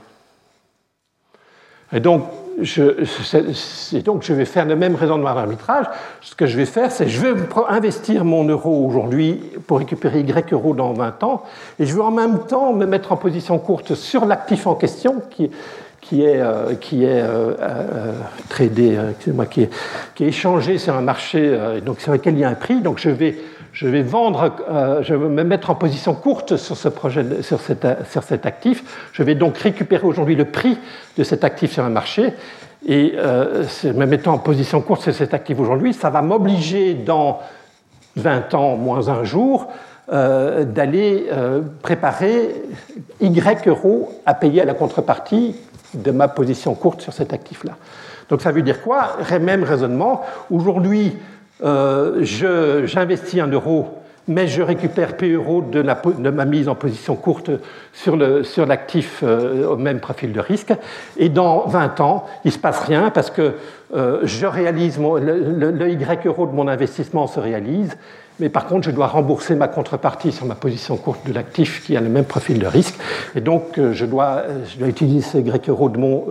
Et donc, je, donc je vais faire le même raisonnement d'arbitrage. Ce que je vais faire, c'est je vais investir mon euro aujourd'hui pour récupérer Y euros dans 20 ans, et je vais en même temps me mettre en position courte sur l'actif en question, qui, qui est, euh, qui est euh, euh, tradé, moi qui est, qui est échangé sur un marché donc sur lequel il y a un prix. Donc je vais je vais vendre, euh, je vais me mettre en position courte sur ce projet, sur, cet actif. Je vais donc récupérer aujourd'hui le prix de cet actif sur un marché. Et euh, me mettant en position courte sur cet actif aujourd'hui, ça va m'obliger dans 20 ans moins un jour euh, d'aller préparer Y euros à payer à la contrepartie de ma position courte sur cet actif-là. Donc ça veut dire quoi? Même raisonnement. Aujourd'hui, euh, j'investis un euro mais je récupère P euros de, ma mise en position courte sur l'actif euh, au même profil de risque. Et dans 20 ans, il ne se passe rien parce que euh, je réalise le, Y euro de mon investissement se réalise, mais par contre, je dois rembourser ma contrepartie sur ma position courte de l'actif qui a le même profil de risque. Et donc, euh, je dois, je dois utiliser ce Y euro de mon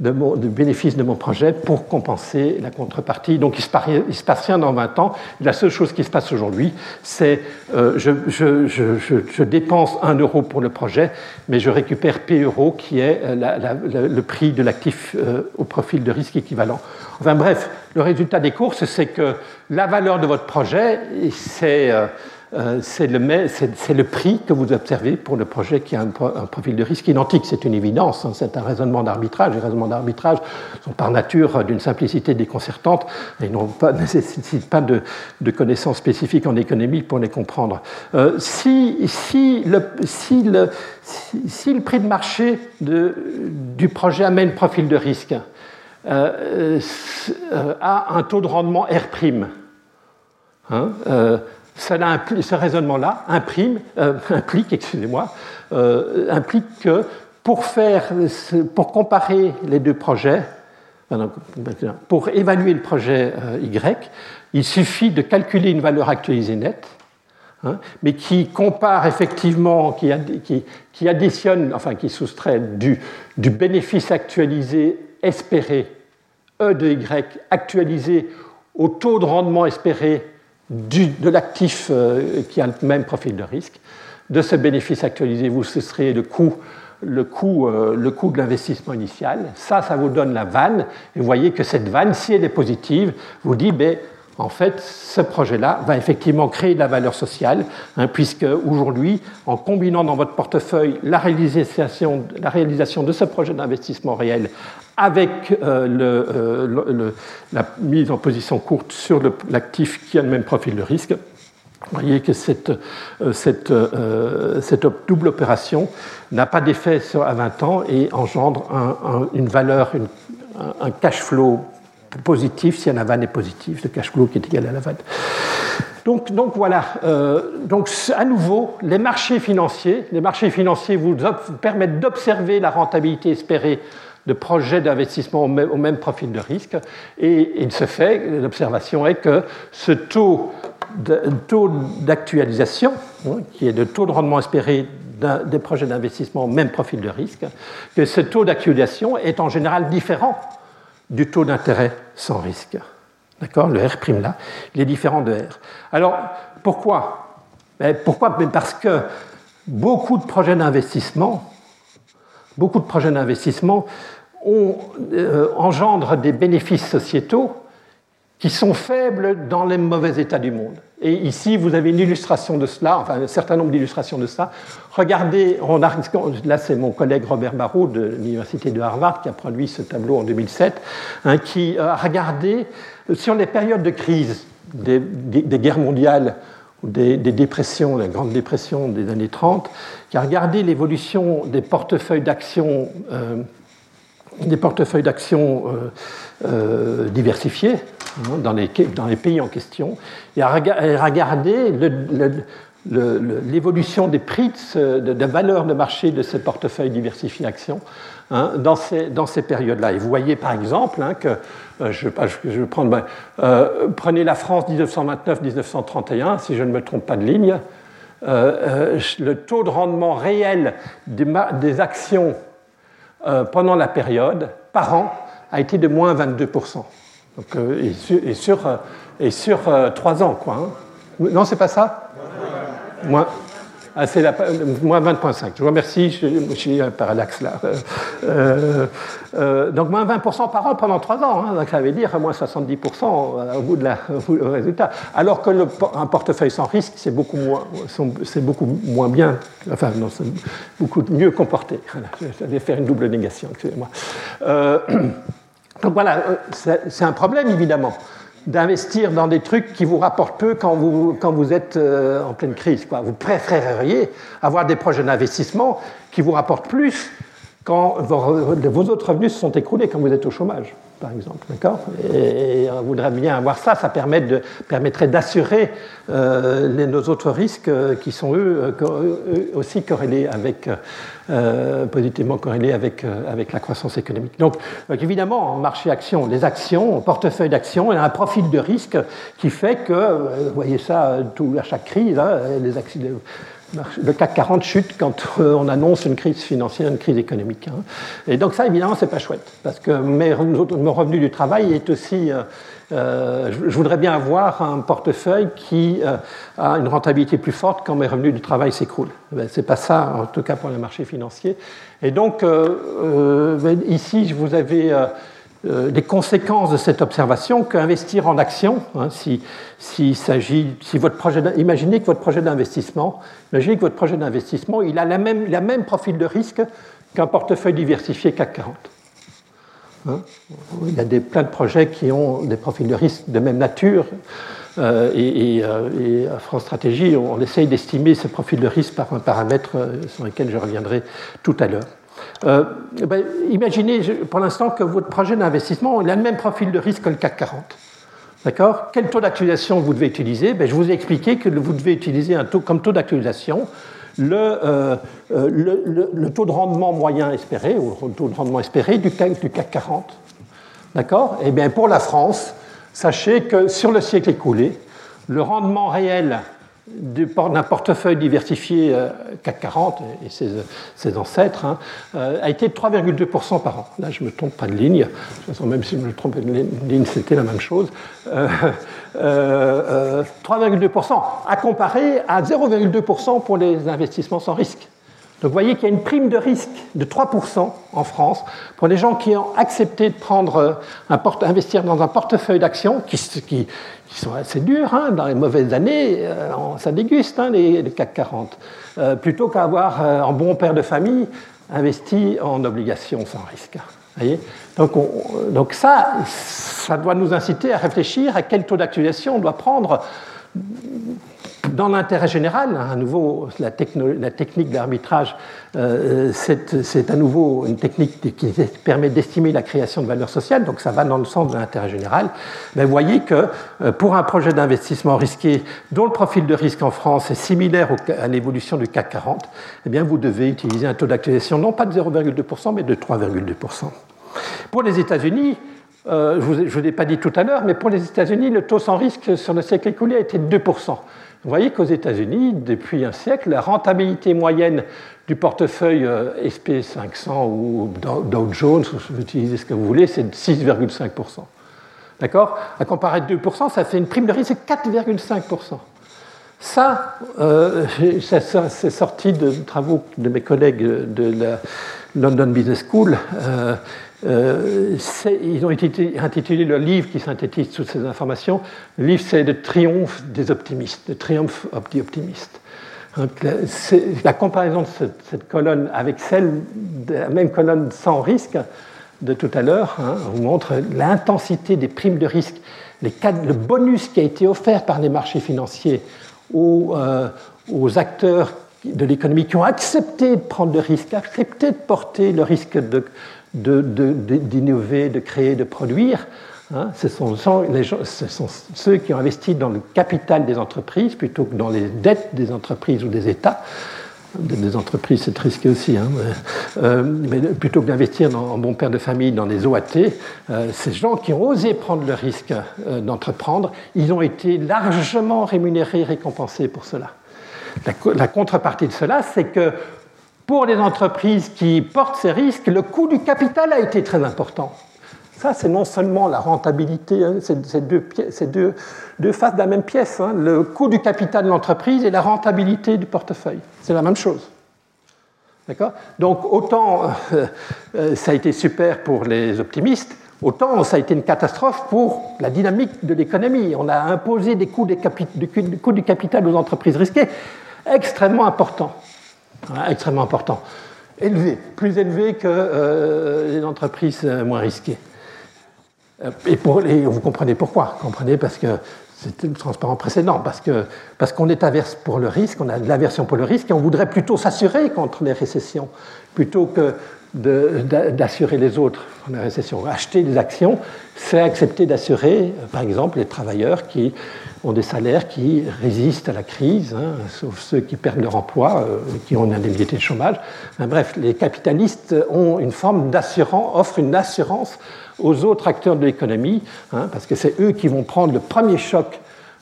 de, de bénéfice de mon projet pour compenser la contrepartie. Donc il ne se, passe rien dans 20 ans. La seule chose qui se passe aujourd'hui, c'est euh, je, dépense 1 euro pour le projet, mais je récupère P euros qui est euh, le prix de l'actif euh, au profil de risque équivalent. Enfin bref, le résultat des courses, c'est que la valeur de votre projet, c'est euh, c'est le, prix que vous observez pour le projet qui a un, profil de risque identique. C'est une évidence, hein. c'est un raisonnement d'arbitrage. Les raisonnements d'arbitrage sont par nature d'une simplicité déconcertante et ne nécessitent pas de, connaissances spécifiques en économie pour les comprendre. Euh, si, le, prix de marché du projet amène profil de risque euh, a un taux de rendement R', hein, ce raisonnement-là imprime, euh, implique, excusez-moi, euh, implique que pour, faire, pour comparer les deux projets, pour évaluer le projet euh, Y, il suffit de calculer une valeur actualisée nette, hein, mais qui compare effectivement, qui, additionne, enfin qui soustrait du bénéfice actualisé espéré E de Y actualisé au taux de rendement espéré de l'actif euh, qui a le même profil de risque. De ce bénéfice actualisé, vous cesserez le coût, le coût, euh, le coût de l'investissement initial. Ça, ça vous donne la vanne. Et vous voyez que cette vanne, si elle est positive, vous dit, ben, en fait, ce projet-là va effectivement créer de la valeur sociale, hein, puisque aujourd'hui, en combinant dans votre portefeuille la réalisation, la réalisation de ce projet d'investissement réel avec euh, euh, la mise en position courte sur l'actif qui a le même profil de risque, vous voyez que cette, euh, double opération n'a pas d'effet à 20 ans et engendre une valeur, un cash flow positif si la vanne est positive, le cash flow qui est égal à la vanne. Donc, donc voilà, donc à nouveau, les marchés financiers, les marchés financiers vous permettent d'observer la rentabilité espérée de projets d'investissement au, même profil de risque. Et il se fait, l'observation est que ce taux d'actualisation, hein, qui est le taux de rendement espéré des projets d'investissement au même profil de risque, que ce taux d'actualisation est en général différent du taux d'intérêt sans risque. D'accord? Le R' là, il est différent de R. Alors, pourquoi? Ben, Pourquoi? Parce que beaucoup de projets d'investissement, beaucoup de projets d'investissement euh, engendre des bénéfices sociétaux qui sont faibles dans les mauvais états du monde. Et ici, vous avez une illustration de cela, enfin un certain nombre d'illustrations de cela. Regardez, on là c'est mon collègue Robert Barrault de l'Université de Harvard qui a produit ce tableau en 2007, hein, qui a regardé sur les périodes de crise des, guerres mondiales ou des, dépressions, la Grande Dépression des années 30, qui a regardé l'évolution des portefeuilles d'actions euh, des portefeuilles d'actions euh, euh, diversifiés hein, dans, les, pays en question et à, regarder l'évolution des prix de, de, valeur de marché de ces portefeuilles diversifiés d'actions hein, dans ces, périodes-là. Et vous voyez par exemple hein, que, euh, je, je, vais prendre, prenez la France 1929-1931, si je ne me trompe pas de ligne, le taux de rendement réel des actions euh, pendant la période, par an, a été de moins 22%. Donc, euh, et, sur, et sur, 3 euh, ans, quoi. Hein. Non, c'est pas ça? Moins. Ah, c'est la, moins 20,5. Je vous remercie, je, suis un parallaxe là. donc moins 20% par an pendant 3 ans, hein, donc ça veut dire moins 70% au bout de la, résultat. Alors que un portefeuille sans risque, c'est beaucoup, moins, beaucoup moins bien, enfin non, c'est beaucoup mieux comporté. J'allais faire une double négation, excusez-moi. donc voilà, c'est un problème évidemment d'investir dans des trucs qui vous rapportent peu quand vous, quand vous êtes euh, en pleine crise. Quoi. Vous préféreriez avoir des projets d'investissement qui vous rapportent plus quand vos autres revenus se sont écroulés, quand vous êtes au chômage par exemple. D'accord? Et, on voudrait bien avoir ça, ça permettrait d'assurer euh, nos autres risques euh, qui sont eux, euh, aussi corrélés avec, positivement corrélés avec, avec la croissance économique. Donc, évidemment, marché action, les actions, portefeuille d'actions, il y a un profil de risque qui fait que, vous voyez ça tout, à chaque crise, hein, les actions le CAC 40 chute quand euh, on annonce une crise financière, une crise économique. Hein. Et donc ça, évidemment, c'est pas chouette, parce que mon revenu du travail est aussi... Euh, euh, je voudrais bien avoir un portefeuille qui a une rentabilité plus forte quand mes revenus du travail s'écroulent. Ben, c'est pas ça, en tout cas pour le marché financier. Et donc, ben, ici, vous avez euh, des conséquences de cette observation qu'investir en action, hein, si, s'agit, si votre projet, imaginez que votre projet d'investissement, imaginez que votre projet d'investissement, il a la même, la même profil de risque qu'un portefeuille diversifié CAC 40. Hein. il y a des, plein de projets qui ont des profils de risque de même nature. Euh, euh, et, à France Stratégie, on essaye d'estimer ce profil de risque par un paramètre sur lequel je reviendrai tout à l'heure. Euh, ben, imaginez pour l'instant que votre projet d'investissement a le même profil de risque que le CAC 40. D'accord? Quel taux d'actualisation vous devez utiliser? Ben, Je vous ai expliqué que vous devez utiliser un taux, comme taux d'actualisation euh, euh, le, taux de rendement moyen espéré, ou le taux de rendement espéré du CAC, du CAC 40. D'accord? Eh bien, pour la France, sachez que sur le siècle écoulé, le rendement réel d'un portefeuille diversifié euh, CAC 40 et ses, ancêtres hein, euh, a été de 3,2% par an. Là, je ne me trompe pas de ligne. De toute façon, même si je me trompe de ligne, c'était la même chose. 3,2% euh, à comparer à 0,2% pour les investissements sans risque. Donc vous voyez qu'il y a une prime de risque de 3% en France pour les gens qui ont accepté de prendre un investir dans un portefeuille d'actions qui, sont assez durs. Hein, dans les mauvaises années, euh, ça déguste hein, les, CAC 40. Euh, plutôt qu'avoir euh, un bon père de famille investi en obligations sans risque. Donc, donc, ça, ça doit nous inciter à réfléchir à quel taux d'actualisation on doit prendre dans l'intérêt général, à nouveau, la, technique d'arbitrage, euh, c'est à nouveau une technique qui permet d'estimer la création de valeur sociale, donc ça va dans le sens de l'intérêt général. Mais vous voyez que euh, pour un projet d'investissement risqué dont le profil de risque en France est similaire à l'évolution du CAC 40, eh bien vous devez utiliser un taux d'actualisation non pas de 0,2%, mais de 3,2%. Pour les États-Unis, euh, je ne vous l'ai pas dit tout à l'heure, mais pour les États-Unis, le taux sans risque sur le siècle écoulé a été de 2%. Vous voyez qu'aux États-Unis, depuis un siècle, la rentabilité moyenne du portefeuille euh, SP500 ou Dow Jones, vous utilisez ce que vous voulez, c'est de 6,5%. D'accord? À comparer de 2%, ça fait une prime de risque de 4,5%. Ça, euh, c'est sorti de travaux de mes collègues de la London Business School. Euh, euh, ils ont intitulé le livre qui synthétise toutes ces informations. Le livre, c'est Le triomphe des optimistes, le triomphe of the optimist. La comparaison de cette, colonne avec celle de la même colonne sans risque de tout à l'heure hein, vous montre l'intensité des primes de risque, le bonus qui a été offert par les marchés financiers euh, aux acteurs de l'économie qui ont accepté de prendre le risque, accepté de porter le risque de, d'innover, de, créer, de produire. Hein, ce, sont, les gens, ce, sont, ceux qui ont investi dans le capital des entreprises plutôt que dans les dettes des entreprises ou des États. Des entreprises, c'est risqué aussi, hein, euh, mais plutôt que d'investir en bon père de famille dans les OAT, euh, ces gens qui ont osé prendre le risque euh, d'entreprendre, ils ont été largement rémunérés, récompensés pour cela. la contrepartie de cela, c'est que pour les entreprises qui portent ces risques, le coût du capital a été très important. Ça, c'est non seulement la rentabilité, hein, c'est deux, faces de la même pièce, hein, le coût du capital de l'entreprise et la rentabilité du portefeuille. C'est la même chose. D'accord? Donc, autant euh, euh, ça a été super pour les optimistes, autant ça a été une catastrophe pour la dynamique de l'économie. On a imposé des coûts, des coûts du capital aux entreprises risquées extrêmement importants extrêmement important. Élevé, plus élevé que euh, les entreprises euh, moins risquées. Euh, et, pour, vous comprenez pourquoi comprenez parce que c'était le transparent précédent, parce qu'on parce qu'on est averse pour le risque, on a de l'aversion pour le risque, et on voudrait plutôt s'assurer contre les récessions, plutôt que d'assurer les autres la récession. Acheter des actions, c'est accepter d'assurer, par exemple, les travailleurs qui ont des salaires qui résistent à la crise, hein, sauf ceux qui perdent leur emploi, euh, qui ont une indemnité de chômage. bref, les capitalistes ont une forme d'assurance, offrent une assurance aux autres acteurs de l'économie, hein, parce que c'est eux qui vont prendre le premier choc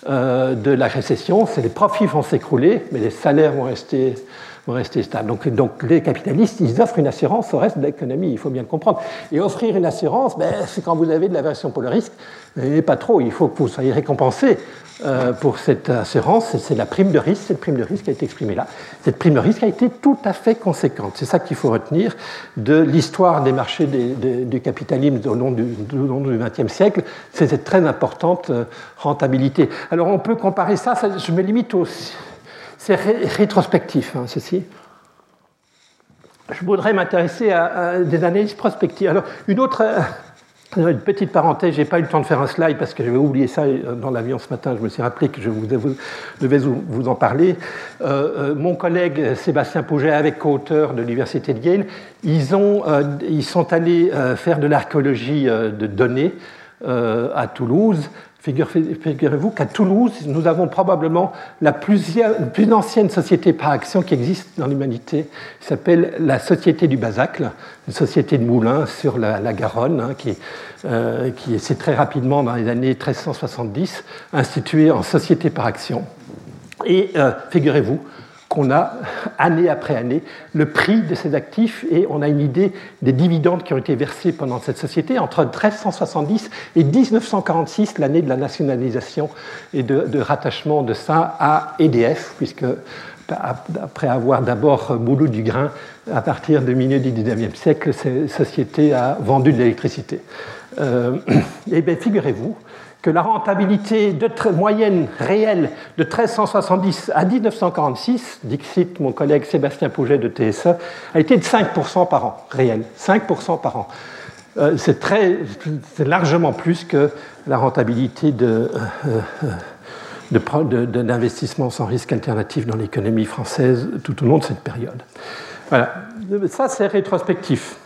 euh, de la récession, c'est les profits vont s'écrouler, mais les salaires vont rester rester stables. Donc, les capitalistes, ils offrent une assurance au reste de l'économie, il faut bien le comprendre. Et offrir une assurance, ben, c'est quand vous avez de l'aversion pour le risque, et pas trop, il faut que vous soyez récompensé euh, pour cette assurance, c'est la prime de risque, cette prime de risque a été exprimée là. Cette prime de risque a été tout à fait conséquente. C'est ça qu'il faut retenir de l'histoire des marchés du capitalisme au long du XXe siècle, c'est cette très importante euh, rentabilité. Alors on peut comparer ça, je me limite au c'est rétrospectif, hein, ceci. Je voudrais m'intéresser à, des analyses prospectives. Alors, une autre, euh, une petite parenthèse, je n'ai pas eu le temps de faire un slide parce que j'avais oublié ça euh, dans l'avion ce matin. Je me suis rappelé que je devais vous en parler. Euh, mon collègue Sébastien Pouget, avec co-auteur de l'Université de Yale, ils sont allés faire de l'archéologie de données à Toulouse Figurez-vous qu'à Toulouse, nous avons probablement la plus, ancienne société par action qui existe dans l'humanité, qui s'appelle la Société du Basacle, une société de moulins sur la, Garonne, hein, qui, euh, qui s'est très rapidement, dans les années 1370, instituée en société par action. Et euh, figurez-vous qu'on a, année après année, le prix de ces actifs et on a une idée des dividendes qui ont été versés pendant cette société entre 1370 et 1946, l'année de la nationalisation et de, rattachement de ça à EDF, puisque après avoir d'abord moulu du grain, à partir du milieu du 19e siècle, cette société a vendu de l'électricité. Euh, et bien, figurez-vous que la rentabilité moyenne réelle de 1370 à 1946, dixit mon collègue Sébastien Pouget de TSE, a été de 5% par an, réel, 5% par an. Euh, c'est largement plus que la rentabilité de, euh, d'investissement sans risque alternatif dans l'économie française tout au long de cette période. Voilà, ça c'est rétrospectif.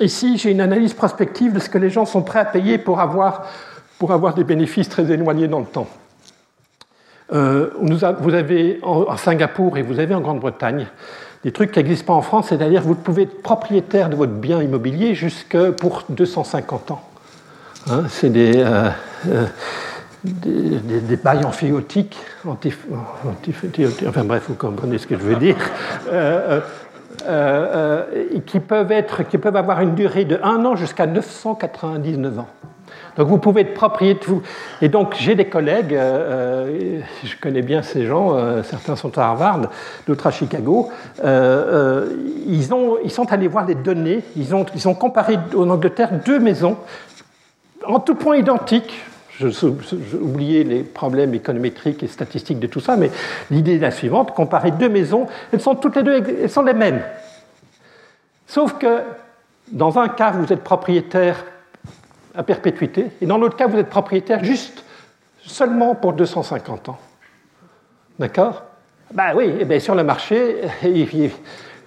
Ici, j'ai une analyse prospective de ce que les gens sont prêts à payer pour avoir pour avoir des bénéfices très éloignés dans le temps. Euh, vous avez en, Singapour et vous avez en Grande-Bretagne des trucs qui n'existent pas en France, c'est-à-dire vous pouvez être propriétaire de votre bien immobilier jusque pour 250 ans. Hein, c'est des, euh, euh, des, bails amphiotiques, enfin bref, vous comprenez ce que je veux dire, qui, peuvent être, qui peuvent avoir une durée de 1 an jusqu'à 999 ans. Donc vous pouvez être propriétaire. Et donc j'ai des collègues, euh, euh, je connais bien ces gens, euh, certains sont à Harvard, d'autres à Chicago. ils, ont, ils sont allés voir les données, ils ont, ils ont comparé en Angleterre deux maisons en tout point identiques. J'ai oublié les problèmes économétriques et statistiques de tout ça, mais l'idée est la suivante comparer deux maisons, elles sont toutes les deux elles sont les mêmes. Sauf que dans un cas, vous êtes propriétaire à perpétuité, et dans l'autre cas, vous êtes propriétaire juste seulement pour 250 ans. D'accord? Ben oui, et eh bien sur le marché,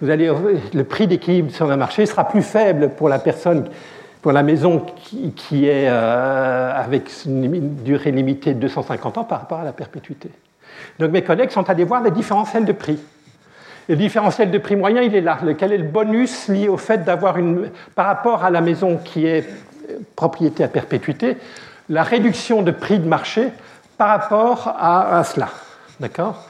vous allez, le prix d'équilibre sur le marché sera plus faible pour la personne, pour la maison qui, est euh, avec une durée limitée de 250 ans par rapport à la perpétuité. Donc mes collègues sont allés voir les différentiels de prix. Le différentiel de prix moyen, il est là. Quel est le bonus lié au fait d'avoir une. par rapport à la maison qui est propriété à perpétuité, la réduction de prix de marché par rapport à, cela. D'accord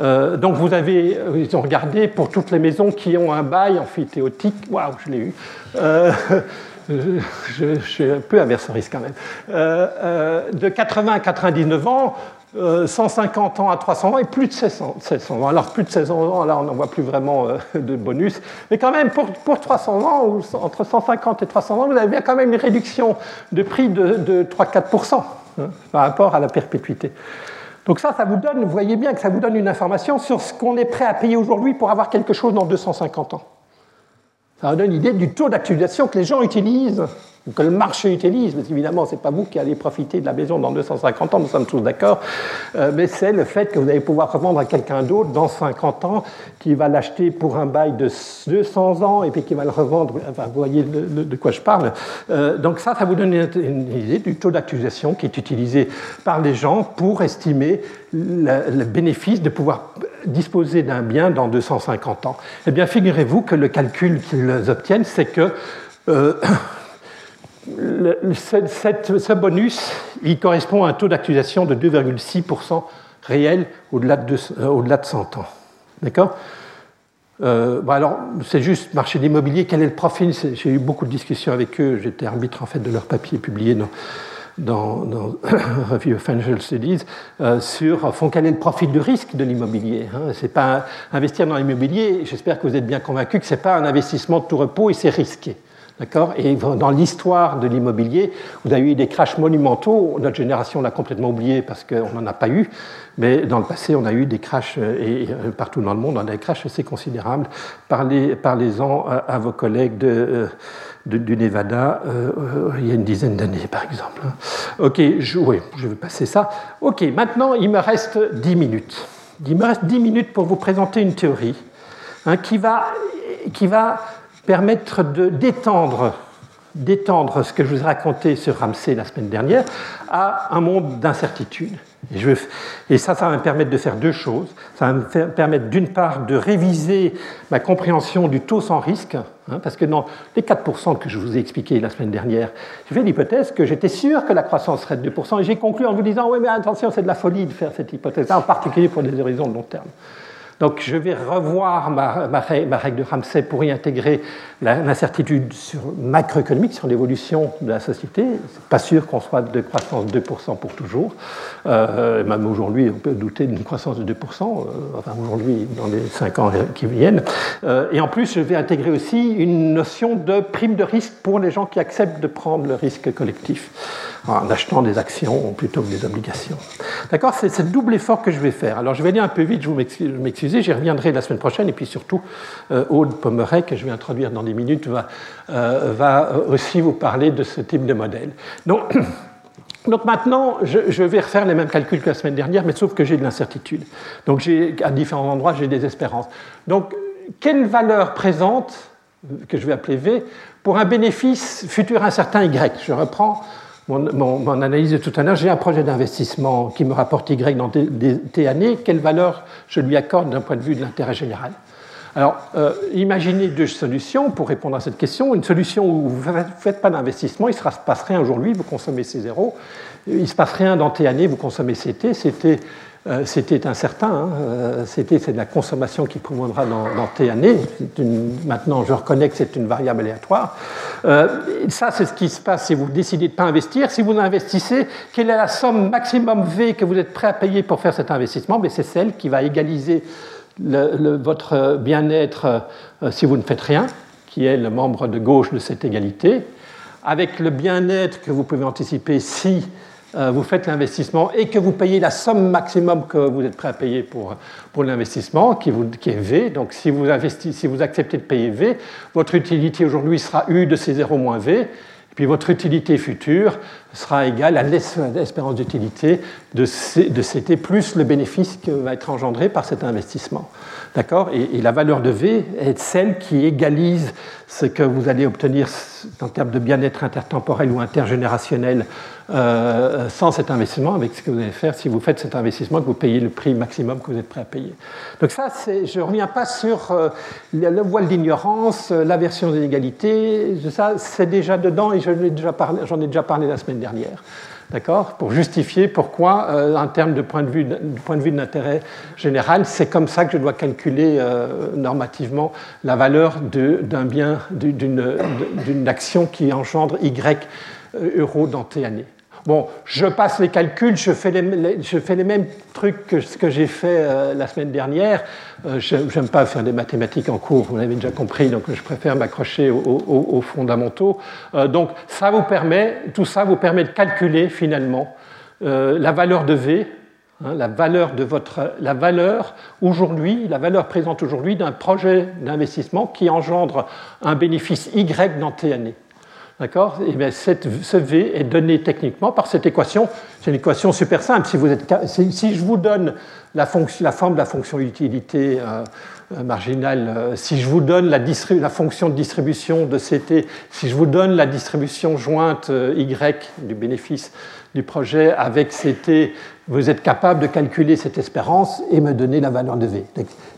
euh, donc vous avez, ils ont regardé pour toutes les maisons qui ont un bail amphithéotique, waouh, je l'ai eu, euh, je, suis un peu risque quand même, euh, de 80 à 99 ans, 150 euh, ans à 300 ans et plus de 700, ans. Alors plus de 700 ans, là on n'en voit plus vraiment euh, de bonus. Mais quand même, pour, pour 300 ans, entre 150 et 300 ans, vous avez bien quand même une réduction de prix de, 3-4% hein, par rapport à la perpétuité. Donc ça, ça vous donne, vous voyez bien que ça vous donne une information sur ce qu'on est prêt à payer aujourd'hui pour avoir quelque chose dans 250 ans. Ça donne une idée du taux d'actualisation que les gens utilisent que le marché utilise, parce qu'évidemment, ce n'est pas vous qui allez profiter de la maison dans 250 ans, nous sommes tous d'accord, euh, mais c'est le fait que vous allez pouvoir revendre à quelqu'un d'autre dans 50 ans, qui va l'acheter pour un bail de 200 ans, et puis qui va le revendre, enfin, vous voyez de, quoi je parle. Euh, donc ça, ça vous donne une, idée du taux d'actualisation qui est utilisé par les gens pour estimer le, bénéfice de pouvoir disposer d'un bien dans 250 ans. Eh bien, figurez-vous que le calcul qu'ils obtiennent, c'est que... Euh, ce bonus, il correspond à un taux d'actualisation de 2,6% réel au-delà de, euh, au de 100 ans. D'accord? Euh, alors, c'est juste marché d'immobilier, quel est le profil? J'ai eu beaucoup de discussions avec eux, j'étais arbitre en fait de leur papier publié dans, dans, Review of Financial Studies euh, sur fond, quel est le profil de risque de l'immobilier. Hein. C'est pas investir dans l'immobilier. J'espère que vous êtes bien convaincu que c'est pas un investissement de tout repos et c'est risqué. D'accord Et dans l'histoire de l'immobilier, vous avez eu des crashs monumentaux. Notre génération l'a complètement oublié parce qu'on n'en a pas eu. Mais dans le passé, on a eu des crashs, euh, et euh, partout dans le monde, on a des crashs assez considérables. Parlez-en à, vos collègues euh, du Nevada il y a une dizaine d'années, par exemple. Hein. Ok, je, oui, je vais passer ça. Ok, maintenant, il me reste 10 minutes. Il me reste 10 minutes pour vous présenter une théorie hein, qui va, qui va permettre d'étendre d'étendre ce que je vous ai raconté sur Ramsey la semaine dernière à un monde d'incertitude. Et, ça, ça va me permettre de faire deux choses. Ça va me permettre d'une part de réviser ma compréhension du taux sans risque, hein, parce que dans les 4% que je vous ai expliqué la semaine dernière, j'ai fait l'hypothèse que j'étais sûr que la croissance serait de 2%, et j'ai conclu en vous disant, oui, mais attention, c'est de la folie de faire cette hypothèse-là, en particulier pour des horizons de long terme. Donc je vais revoir ma, règle de Ramsey pour y intégrer l'incertitude macroéconomique, sur l'évolution de la société. C'est pas sûr qu'on soit de croissance de 2% pour toujours. Euh, même aujourd'hui, on peut douter d'une croissance de 2%, euh, enfin aujourd'hui, dans les 5 ans qui viennent. Euh, et en plus, je vais intégrer aussi une notion de prime de risque pour les gens qui acceptent de prendre le risque collectif en achetant des actions plutôt que des obligations. D'accord C'est ce double effort que je vais faire. Alors je vais aller un peu vite, je vous m'excuser, j'y reviendrai la semaine prochaine, et puis surtout, euh, Aude Pommeret, que je vais introduire dans des minutes, va, euh, va aussi vous parler de ce type de modèle. Donc, donc maintenant, je, vais refaire les mêmes calculs que la semaine dernière, mais sauf que j'ai de l'incertitude. Donc à différents endroits, j'ai des espérances. Donc, quelle valeur présente, que je vais appeler V, pour un bénéfice futur incertain Y? Je reprends mon, analyse de tout à l'heure, j'ai un projet d'investissement qui me rapporte Y dans T années, quelle valeur je lui accorde d'un point de vue de l'intérêt général? Alors, euh, imaginez deux solutions pour répondre à cette question. Une solution où vous ne faites pas d'investissement, il ne se passe rien aujourd'hui, vous consommez C0. Il ne se passe rien dans T années, vous consommez CT. C'était euh, c'était incertain. Hein. Euh, c'était c'est de la consommation qui prévaudra dans, dans T années. maintenant, je reconnais que c'est une variable aléatoire. Euh, ça, c'est ce qui se passe si vous décidez de ne pas investir. Si vous investissez, quelle est la somme maximum V que vous êtes prêt à payer pour faire cet investissement? Ben, C'est celle qui va égaliser votre bien-être si vous ne faites rien, qui est le membre de gauche de cette égalité, avec le bien-être que vous pouvez anticiper si vous faites l'investissement et que vous payez la somme maximum que vous êtes prêt à payer pour, pour l'investissement, qui, est V. Donc si vous, si vous acceptez de payer V, votre utilité aujourd'hui sera U de C0 moins V, puis votre utilité future sera égale à l'espérance d'utilité de, de CT plus le bénéfice qui va être engendré par cet investissement. D'accord? Et, la valeur de V est celle qui égalise ce que vous allez obtenir en termes de bien-être intertemporel ou intergénérationnel euh, sans cet investissement, avec ce que vous allez faire si vous faites cet investissement, que vous payez le prix maximum que vous êtes prêt à payer. Donc ça, je ne reviens pas sur euh, le voile d'ignorance, euh, l'aversion des inégalités, ça c'est déjà dedans et j'en ai, déjà parlé, la semaine dernière d'accord, pour justifier pourquoi, en termes de point de vue, du de l'intérêt général, c'est comme ça que je dois calculer normativement la valeur d'un bien, d'une action qui engendre Y euros dans T années. Bon, je passe les calculs, je fais les, mêmes trucs que ce que j'ai fait euh, la semaine dernière. Euh, je n'aime pas faire des mathématiques en cours, vous l'avez déjà compris, donc je préfère m'accrocher aux, fondamentaux. Euh, donc ça vous permet, tout ça vous permet de calculer finalement la valeur de V Hein, la valeur de votre, la valeur aujourd'hui, la valeur présente aujourd'hui d'un projet d'investissement qui engendre un bénéfice Y dans T années. D'accord? Et bien ce V est donné techniquement par cette équation. C'est une équation super simple. Si, je vous donne la, forme de la fonction utilité euh, euh, marginale, euh, si je vous donne la, la, fonction de distribution de CT, si je vous donne la distribution jointe Y du bénéfice du projet avec CT, vous êtes capable de calculer cette espérance et me donner la valeur de V.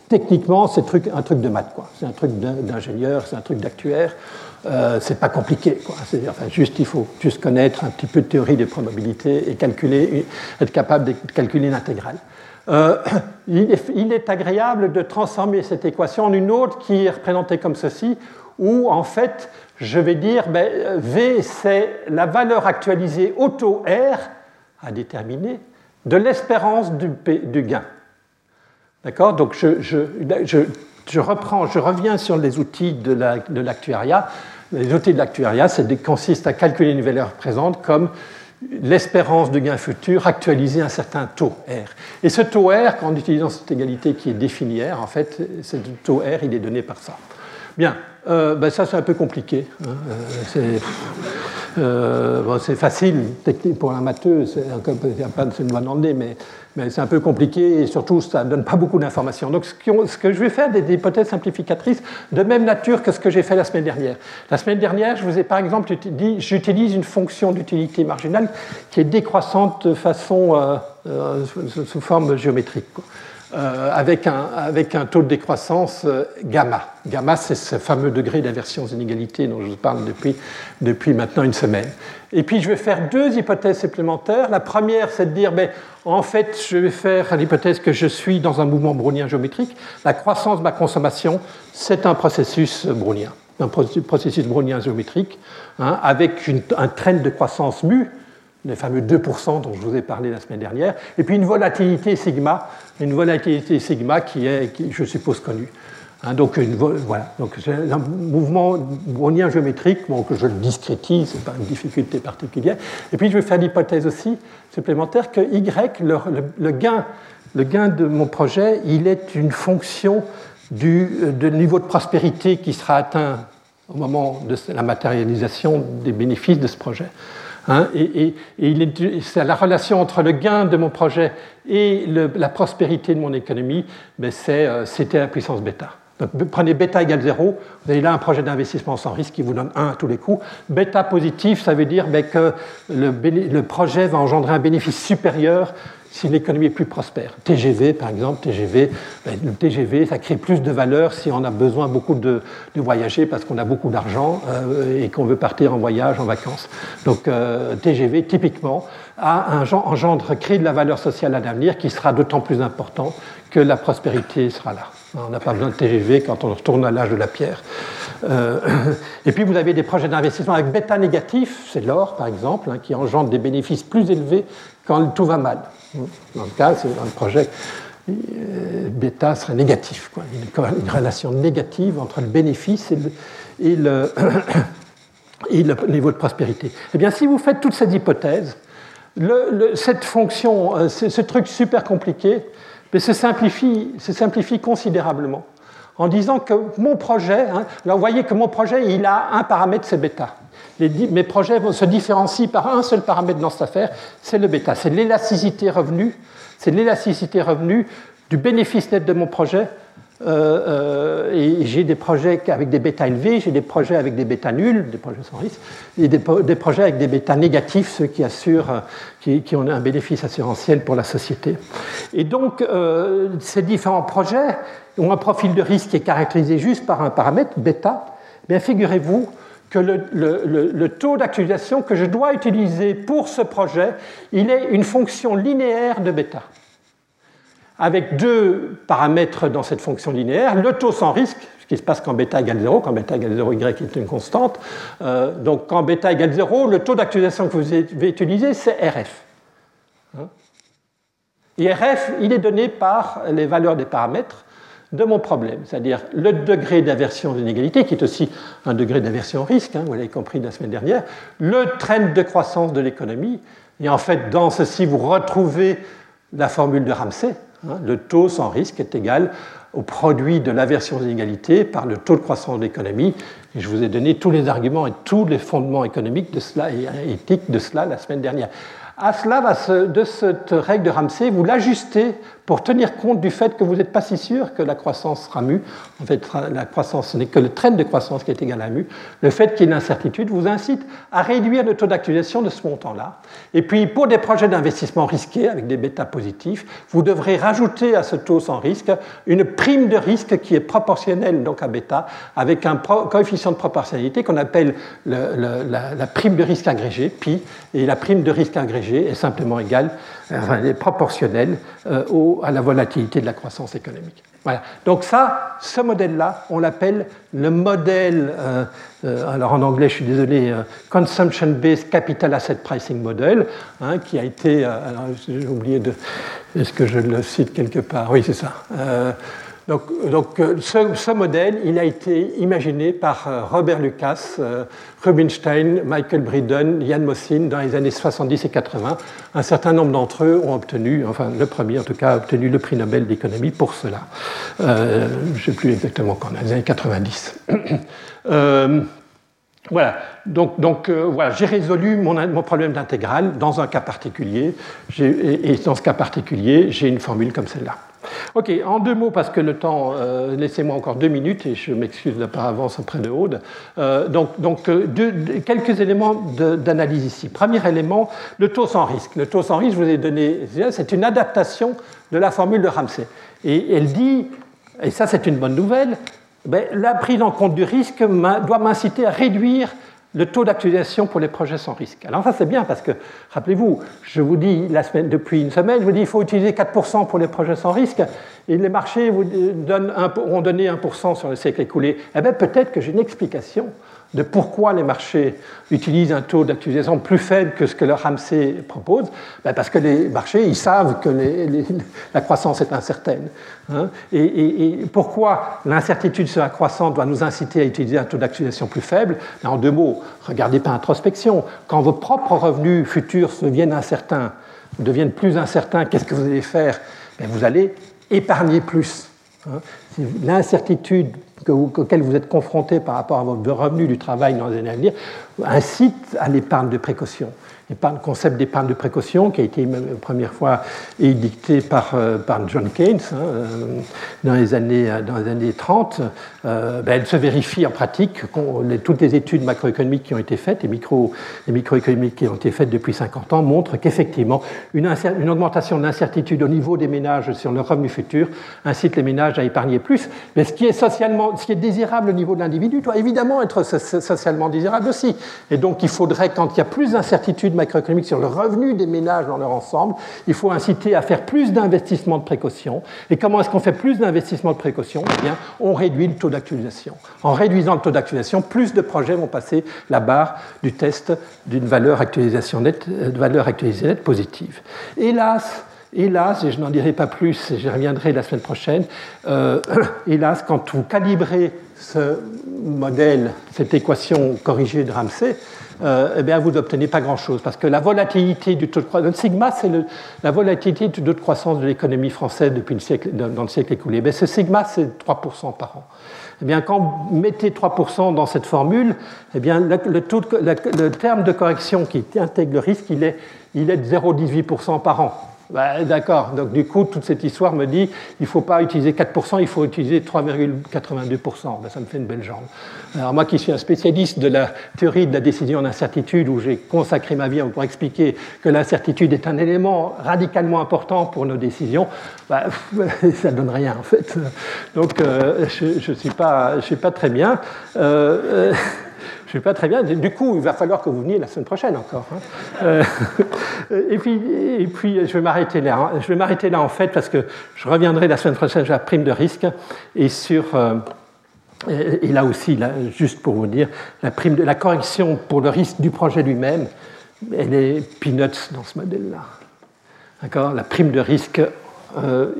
Techniquement, c'est un truc de maths, C'est un truc d'ingénieur, c'est un truc d'actuaire. Euh, c'est pas compliqué. Quoi. Enfin, juste, il faut juste connaître un petit peu de théorie des probabilités et calculer, être capable de calculer l'intégrale. Euh, il, est, agréable de transformer cette équation en une autre qui est représentée comme ceci, où en fait, je vais dire ben, V, c'est la valeur actualisée au taux R à déterminer de l'espérance du, gain. D'accord? Donc je je reprends, je reviens sur les outils de l'actuariat. les outils de l'actuariat consistent à calculer une valeur présente comme l'espérance de gain futur actualisée un certain taux R. Et ce taux R, en utilisant cette égalité qui est définie R, en fait, ce taux R, il est donné par ça. Bien, euh, ben ça c'est un peu compliqué. Hein. Euh, euh, c'est facile pour un matheux, pas de loi mais mais c'est un peu compliqué et surtout ça ne donne pas beaucoup d'informations. Donc ce que je vais faire, des, hypothèses simplificatrices de même nature que ce que j'ai fait la semaine dernière. La semaine dernière, je vous ai par exemple dit, j'utilise une fonction d'utilité marginale qui est décroissante de façon euh, euh, sous forme géométrique. Euh, avec, un, avec, un, taux de décroissance gamma. Gamma, c'est ce fameux degré d'inversion aux inégalités dont je vous parle depuis, depuis maintenant une semaine. Et puis je vais faire deux hypothèses supplémentaires. La première, c'est de dire, ben, en fait, je vais faire l'hypothèse que je suis dans un mouvement brownien géométrique. La croissance de ma consommation, c'est un processus brownien, un processus brownien géométrique, hein, avec un trend de croissance mu, les fameux 2% dont je vous ai parlé la semaine dernière, et puis une volatilité sigma, une volatilité sigma qui est, je suppose, connue. Hein, donc, c'est un mouvement brownien géométrique que je le discrétise, ce n'est pas une difficulté particulière. Et puis, je vais faire l'hypothèse aussi supplémentaire que Y, le, gain, le gain de mon projet, il est une fonction du niveau de prospérité qui sera atteint au moment de la matérialisation des bénéfices de ce projet. Hein, et, la relation entre le gain de mon projet et la prospérité de mon économie, ben euh, c'était la puissance bêta prenez bêta égale 0, vous avez là un projet d'investissement sans risque qui vous donne 1 à tous les coups. Bêta positif, ça veut dire ben, que le, projet va engendrer un bénéfice supérieur si l'économie est plus prospère. TGV, par exemple, TGV, ben, le TGV, ça crée plus de valeur si on a besoin beaucoup de, voyager parce qu'on a beaucoup d'argent euh, et qu'on veut partir en voyage, en vacances. Donc euh, TGV, typiquement, a un, engendre, crée de la valeur sociale à l'avenir qui sera d'autant plus important que la prospérité sera là. On n'a pas besoin de TGV quand on retourne à l'âge de la pierre. Euh, et puis vous avez des projets d'investissement avec bêta négatif, c'est l'or par exemple, hein, qui engendre des bénéfices plus élevés quand tout va mal. Dans le cas, c'est un projet euh, bêta serait négatif, quoi. Une, relation négative entre le bénéfice et le, le, niveau de prospérité. Eh bien, si vous faites toutes ces hypothèses, cette fonction, euh, ce truc super compliqué, mais se simplifie, considérablement en disant que mon projet, hein, là vous voyez que mon projet, il a un paramètre, c'est bêta. Mes projets se différencient par un seul paramètre dans cette affaire, c'est le bêta. C'est l'élasticité revenu, c'est l'élasticité revenu du bénéfice net de mon projet euh, euh, et j'ai des projets avec des bêta élevés, j'ai des projets avec des bêta nuls, des projets sans risque, et des, projets avec des bêta négatifs, ceux qui assurent, euh, qui, ont un bénéfice assurantiel pour la société. Et donc, ces différents projets ont un profil de risque qui est caractérisé juste par un paramètre, bêta. Bien, figurez-vous que le, taux d'actualisation que je dois utiliser pour ce projet, il est une fonction linéaire de bêta avec deux paramètres dans cette fonction linéaire, le taux sans risque, ce qui se passe quand bêta égale 0, quand bêta égale 0, y est une constante. Euh, donc quand bêta égale 0, le taux d'actualisation que vous avez utilisé, c'est RF. Hein? Et RF, il est donné par les valeurs des paramètres de mon problème, c'est-à-dire le degré d'aversion d'inégalité, qui est aussi un degré d'aversion risque, hein, vous l'avez compris la semaine dernière, le trend de croissance de l'économie, et en fait, dans ceci, vous retrouvez la formule de Ramsey. Hein, le taux sans risque est égal au produit de l'aversion des inégalités par le taux de croissance de l'économie. Et je vous ai donné tous les arguments et tous les fondements économiques de cela et éthiques de cela la semaine dernière. À cela, de cette règle de Ramsey, vous l'ajustez pour tenir compte du fait que vous n'êtes pas si sûr que la croissance sera mue. En fait, la croissance, ce n'est que le train de croissance qui est égal à mu. Le fait qu'il y ait une incertitude vous incite à réduire le taux d'actualisation de ce montant-là. Et puis, pour des projets d'investissement risqués, avec des bêtas positifs, vous devrez rajouter à ce taux sans risque une prime de risque qui est proportionnelle donc à bêta, avec un coefficient de proportionnalité qu'on appelle la, prime de risque agrégé, pi, et la prime de risque agrégé est simplement égale enfin, est proportionnelle euh, à la volatilité de la croissance économique. Voilà. Donc ça, ce modèle-là, on l'appelle le modèle, euh, euh, alors en anglais, je suis désolé, Consumption-Based Capital Asset Pricing Model, hein, qui a été, alors j'ai oublié de, est-ce que je le cite quelque part? Oui, c'est ça. Donc, euh, ce, modèle, il a été imaginé par euh, Robert Lucas, euh, Rubinstein, Michael Bridon, Jan Mossin dans les années 70 et 80. Un certain nombre d'entre eux ont obtenu, enfin le premier en tout cas, a obtenu le prix Nobel d'économie pour cela. je ne sais plus exactement quand, dans les années 90. Voilà, donc, voilà, j'ai résolu mon, problème d'intégrale dans un cas particulier, et dans ce cas particulier, j'ai une formule comme celle-là. Ok, en deux mots, parce que le temps, euh, laissez-moi encore deux minutes et je m'excuse de par avance auprès de Aude. Euh, donc, donc euh, quelques éléments d'analyse ici. Premier élément, le taux sans risque. Le taux sans risque, je vous ai donné, c'est une adaptation de la formule de Ramsey. Et elle dit, et ça c'est une bonne nouvelle, ben, la prise en compte du risque doit m'inciter à réduire le taux d'actualisation pour les projets sans risque. Alors ça c'est bien parce que, rappelez-vous, je vous dis depuis une semaine, je vous dis qu'il faut utiliser 4% pour les projets sans risque, et les marchés vous donnent ont donné 1% sur le siècle écoulé. Eh bien peut-être que j'ai une explication de pourquoi les marchés utilisent un taux d'actualisation plus faible que ce que leur Ramsey propose, ben, parce que les marchés, ils savent que la croissance est incertaine. Hein. et, pourquoi l'incertitude sur la croissance doit nous inciter à utiliser un taux d'actualisation plus faible? Ben, En deux mots, regardez par introspection. Quand vos propres revenus futurs deviennent incertains, deviennent plus incertains, qu'est-ce que vous allez faire? Ben, Vous allez épargner plus. Hein. L'incertitude auquel vous êtes confronté par rapport à votre revenu du travail dans les années à venir incite à l'épargne de précaution le concept d'épargne de précaution qui a été la première fois édicté par, euh, par John Keynes hein, euh, dans, les années, dans les années 30, euh, ben, elle se vérifie en pratique. toutes les études macroéconomiques qui ont été faites, et micro, les microéconomiques qui ont été faites depuis 50 ans, montrent qu'effectivement, une, une, augmentation de l'incertitude au niveau des ménages sur le revenu futur incite les ménages à épargner plus. Mais ce qui est, socialement, ce qui est désirable au niveau de l'individu doit évidemment être socialement désirable aussi. Et donc, il faudrait, quand il y a plus d'incertitude macroéconomique sur le revenu des ménages dans leur ensemble, il faut inciter à faire plus d'investissements de précaution. Et comment est-ce qu'on fait plus d'investissements de précaution? Eh bien, on réduit le taux d'actualisation. En réduisant le taux d'actualisation, plus de projets vont passer la barre du test d'une valeur actualisation nette, euh, de valeur actualisée nette positive. Hélas, Hélas, et je n'en dirai pas plus, j'y reviendrai la semaine prochaine, euh, hélas, quand vous calibrez ce modèle, cette équation corrigée de Ramsey, euh, eh bien, vous n'obtenez pas grand-chose. Parce que la volatilité du taux de croissance, sigma, c'est la volatilité du taux de croissance de l'économie française depuis le siècle, dans le siècle écoulé. Mais ce sigma, c'est 3% par an. Eh bien, quand vous mettez 3% dans cette formule, eh bien, le, terme de correction qui intègre le risque, il est, il est de 0,18% par an. Bah, d'accord, donc du coup, toute cette histoire me dit il ne faut pas utiliser 4%, il faut utiliser 3,82%. Bah, ça me fait une belle jambe. Alors, moi qui suis un spécialiste de la théorie de la décision d'incertitude, où j'ai consacré ma vie pour expliquer que l'incertitude est un élément radicalement important pour nos décisions, bah, ça ne donne rien en fait. Donc, euh, je ne suis, pas, suis pas très bien. Euh, euh je ne sais pas très bien. Du coup, il va falloir que vous veniez la semaine prochaine encore. Hein. Euh, et, puis, et puis, je vais m'arrêter là. Hein. Je vais m'arrêter là en fait parce que je reviendrai la semaine prochaine sur la prime de risque et sur. Euh, et là aussi, là, juste pour vous dire, la, prime de, la correction pour le risque du projet lui-même, elle est peanuts dans ce modèle-là. D'accord? La prime de risque euh,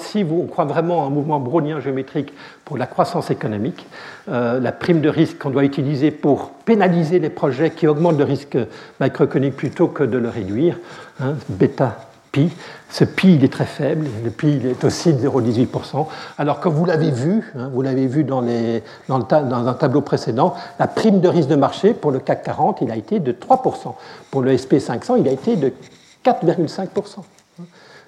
si on croit vraiment un mouvement brownien géométrique pour la croissance économique, euh, la prime de risque qu'on doit utiliser pour pénaliser les projets qui augmentent le risque macroéconomique plutôt que de le réduire, hein, bêta pi. Ce pi, il est très faible, le pi, il est aussi de 0,18%. Alors que vous l'avez vu, hein, vous l'avez vu dans, dans, un tableau précédent, la prime de risque de marché pour le CAC 40, il a été de 3%. Pour le SP500, il a été de 4,5%.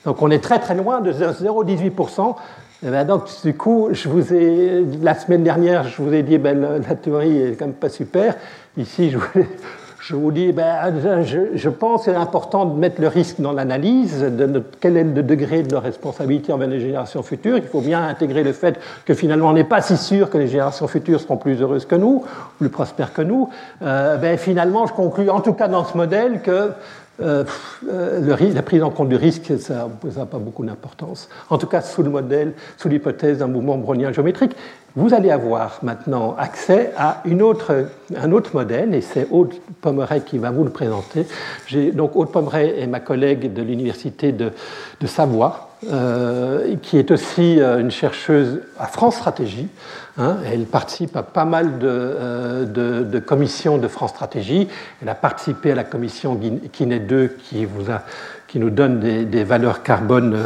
Donc on est très très loin de 0,18%. Eh ben donc, du coup, je vous ai, la semaine dernière, je vous ai dit, ben, la théorie est quand même pas super. Ici, je vous, dis, ben, je, pense que c'est important de mettre le risque dans l'analyse, de, quel est le degré de responsabilité envers les générations futures. Il faut bien intégrer le fait que finalement, on n'est pas si sûr que les générations futures seront plus heureuses que nous, plus prospères que nous. Euh, ben, finalement, je conclus, en tout cas dans ce modèle, que euh, euh, la prise en compte du risque, ça n'a pas beaucoup d'importance. En tout cas, sous le modèle, sous l'hypothèse d'un mouvement brownien géométrique, vous allez avoir maintenant accès à un autre modèle, et c'est Aude Pommeret qui va vous le présenter. Donc Aude Pommeret est ma collègue de l'Université de, de, Savoie, euh, qui est aussi une chercheuse à France Stratégie. Hein. elle participe à pas mal de, de, commissions de France Stratégie. Elle a participé à la commission Kinet 2 qui, nous donne des, valeurs carbone.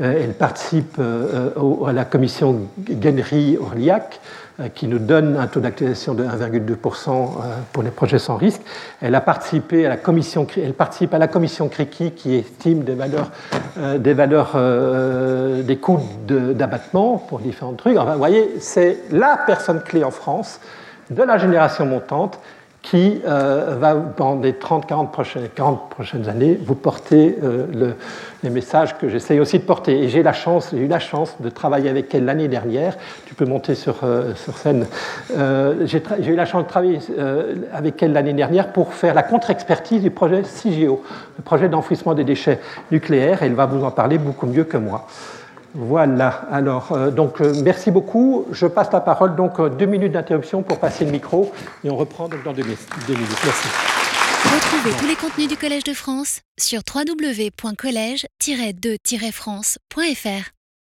Euh, elle participe euh, à la commission Genry-Orliac, euh, qui nous donne un taux d'actualisation de 1,2% pour les projets sans risque. Elle a participé à la commission, elle participe à la commission CRICI qui estime des valeurs, des valeurs, des coûts d'abattement pour différents trucs. Enfin, vous voyez, c'est la personne clé en France de la génération montante qui euh, va, dans les 30-40 prochaines, 40 prochaines années, vous porter euh, le, les messages que j'essaye aussi de porter. Et j'ai la chance, j'ai eu la chance de travailler avec elle l'année dernière. Tu peux monter sur, euh, sur scène. j'ai eu la chance de travailler avec elle l'année dernière pour faire la contre-expertise du projet CIGEO, le projet d'enfouissement des déchets nucléaires. Elle va vous en parler beaucoup mieux que moi. Voilà, alors, euh, donc euh, merci beaucoup. Je passe la parole, donc euh, deux minutes d'interruption pour passer le micro et on reprend donc dans deux minutes. Merci. Retrouvez tous les contenus du Collège de France sur www.colège-2-france.fr.